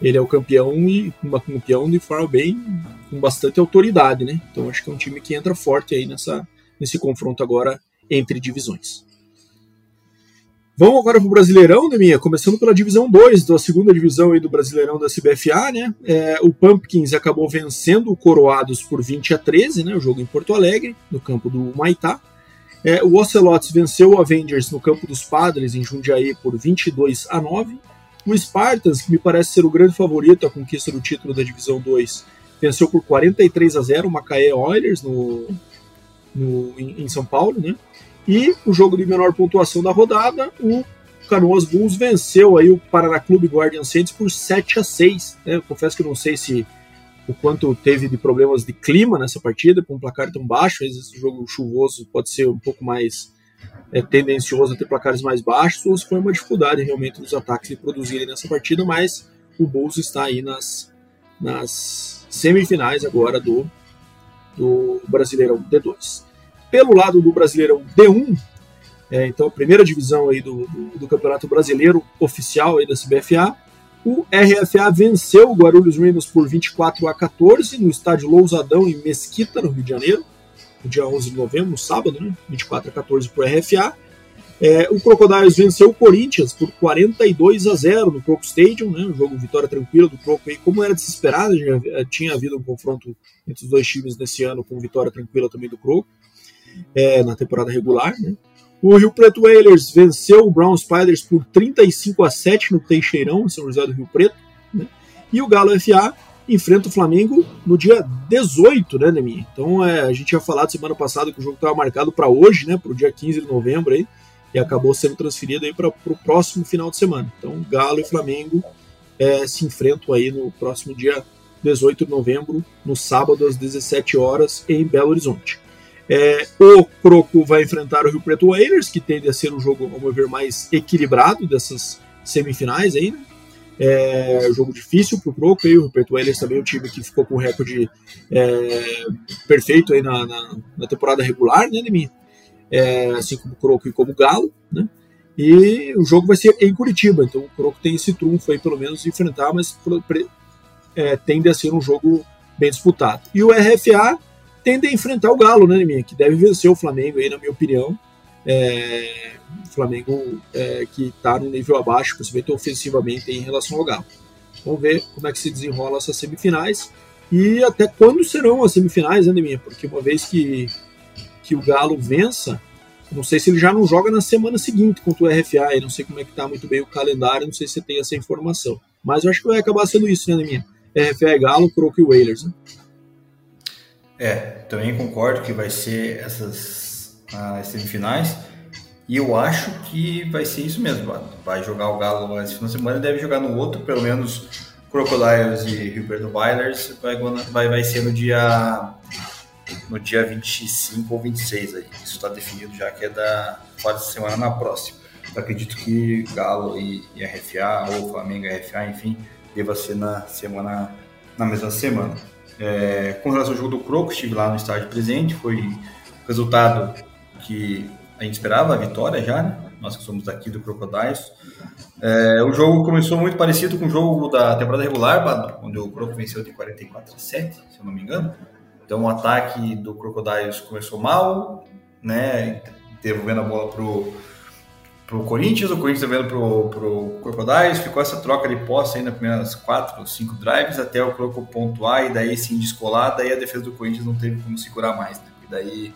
Ele é o campeão e um campeão de forma bem com bastante autoridade, né? Então acho que é um time que entra forte aí nessa, nesse confronto agora entre divisões. Vamos agora para o Brasileirão, né, minha? Começando pela divisão 2, da segunda divisão aí do Brasileirão da CBFA, né? É, o Pumpkins acabou vencendo o Coroados por 20 a 13, né? O jogo em Porto Alegre, no campo do Maitá. É, o Ocelotes venceu o Avengers no campo dos Padres, em Jundiaí, por 22 a 9. O Spartans, que me parece ser o grande favorito à conquista do título da divisão 2, venceu por 43 a 0 o Macaé Oilers no, no, em, em São Paulo, né? E o jogo de menor pontuação da rodada, o Canoas Bulls venceu aí o Paraná Clube Guardian Saints por 7 a 6. Né? Confesso que não sei se o quanto teve de problemas de clima nessa partida, com um placar tão baixo, às vezes esse jogo chuvoso pode ser um pouco mais é, tendencioso a ter placares mais baixos, ou se foi uma dificuldade realmente dos ataques de produzirem nessa partida, mas o Bulls está aí nas, nas semifinais agora do, do Brasileirão D2. Pelo lado do Brasileirão D1, é, então a primeira divisão aí do, do, do, Campeonato Brasileiro oficial aí da CBFA, o RFA venceu o Guarulhos Rhinos por 24 a 14 no estádio Lousadão em Mesquita, no Rio de Janeiro, no dia 11 de novembro, no sábado, né? 24 a 14 para o RFA. É, o Crocodiles venceu o Corinthians por 42 a 0 no Croco Stadium, né, um jogo vitória tranquila do Croco aí, como era desesperado, já tinha havido um confronto entre os dois times nesse ano com vitória tranquila também do Croco, é, na temporada regular. Né. O Rio Preto Whalers venceu o Brown Spiders por 35 a 7 no Teixeirão, em São José do Rio Preto, né, e o Galo FA enfrenta o Flamengo no dia 18, né, Nemi? Então é, a gente tinha falado semana passada que o jogo estava marcado para hoje, né, para o dia 15 de novembro aí, e acabou sendo transferido para o próximo final de semana. Então, Galo e Flamengo é, se enfrentam aí no próximo dia 18 de novembro, no sábado às 17 horas em Belo Horizonte. É, o Croco vai enfrentar o Rio Preto Whalers, que tende a ser um jogo, ao meu ver, mais equilibrado dessas semifinais aí, né? É jogo difícil para o Croco, e o Rio Preto Whalers também é um time que ficou com o recorde é, perfeito aí na, na, na temporada regular, né, Demi? é, assim como o Croco e como o Galo, né? E o jogo vai ser em Curitiba, então o Croco tem esse trunfo aí, pelo menos, de enfrentar, mas é, tende a ser um jogo bem disputado. E o RFA tende a enfrentar o Galo, né, minha, que deve vencer o Flamengo aí, na minha opinião. É, o Flamengo é, que está no nível abaixo, principalmente ofensivamente em relação ao Galo. Vamos ver como é que se desenrola essas semifinais e até quando serão as semifinais, né, minha? Porque uma vez que que o Galo vença, não sei se ele já não joga na semana seguinte contra o RFA, não sei como é que tá muito bem o calendário, não sei se você tem essa informação. Mas eu acho que vai acabar sendo isso, né, minha? RFA é Galo, Croco e Whalers, né? É, também concordo que vai ser essas as semifinais. E eu acho que vai ser isso mesmo. Vai jogar o Galo esse final de semana e deve jogar no outro, pelo menos Crocodiles e Rio Whalers vai, vai, vai ser no dia no dia 25 ou 26 aí. Isso está definido já que é da quase semana na próxima. Eu acredito que Galo e, e RFA, ou Flamengo e RFA, enfim, deva ser na semana na mesma semana. É, com relação ao jogo do Croco, estive lá no estádio presente, foi resultado que a gente esperava, a vitória já, né? nós que somos daqui do Crocodiles. É, o jogo começou muito parecido com o jogo da temporada regular, onde o Croco venceu de 44 a 7, se eu não me engano. Então o ataque do Crocodiles começou mal, né? Devolvendo a bola pro, pro Corinthians, o Corinthians devolvendo pro, pro Crocodiles, ficou essa troca de posse aí nas primeiras quatro ou cinco drives até o Croco pontuar e daí sim descolar, daí a defesa do Corinthians não teve como segurar mais, né? E daí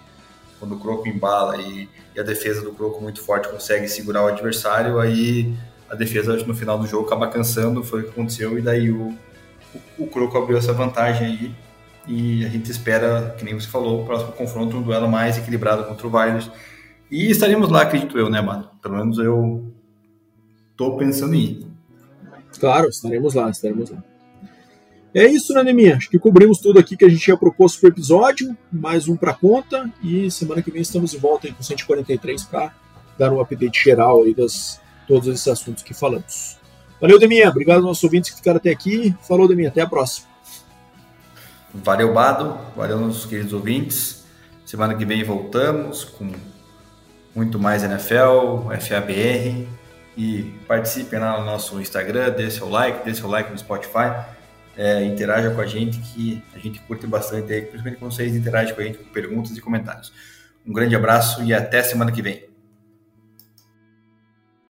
quando o Croco embala e, e, a defesa do Croco muito forte consegue segurar o adversário, aí a defesa no final do jogo acaba cansando, foi o que aconteceu, e daí o, o, o Croco abriu essa vantagem aí e a gente espera, que nem você falou, o próximo confronto um duelo mais equilibrado contra o Vilers. E estaremos lá, acredito eu, né, mano? Pelo menos eu tô pensando em ir. Claro, estaremos lá, estaremos lá. É isso, né, Neminha? Acho que cobrimos tudo aqui que a gente tinha proposto para o episódio. Mais um para conta. E semana que vem estamos de volta aí com 143 para dar um update geral aí das todos esses assuntos que falamos. Valeu, Deminha. Obrigado aos nossos ouvintes que ficaram até aqui. Falou, Deminha. Até a próxima. Valeu, Bado. Valeu, nossos queridos ouvintes. Semana que vem voltamos com muito mais NFL, FABR. E participem lá no nosso Instagram, dê seu like, dê seu like no Spotify. É, interaja com a gente, que a gente curte bastante aí, principalmente quando vocês interagem com a gente com perguntas e comentários. Um grande abraço e até semana que vem.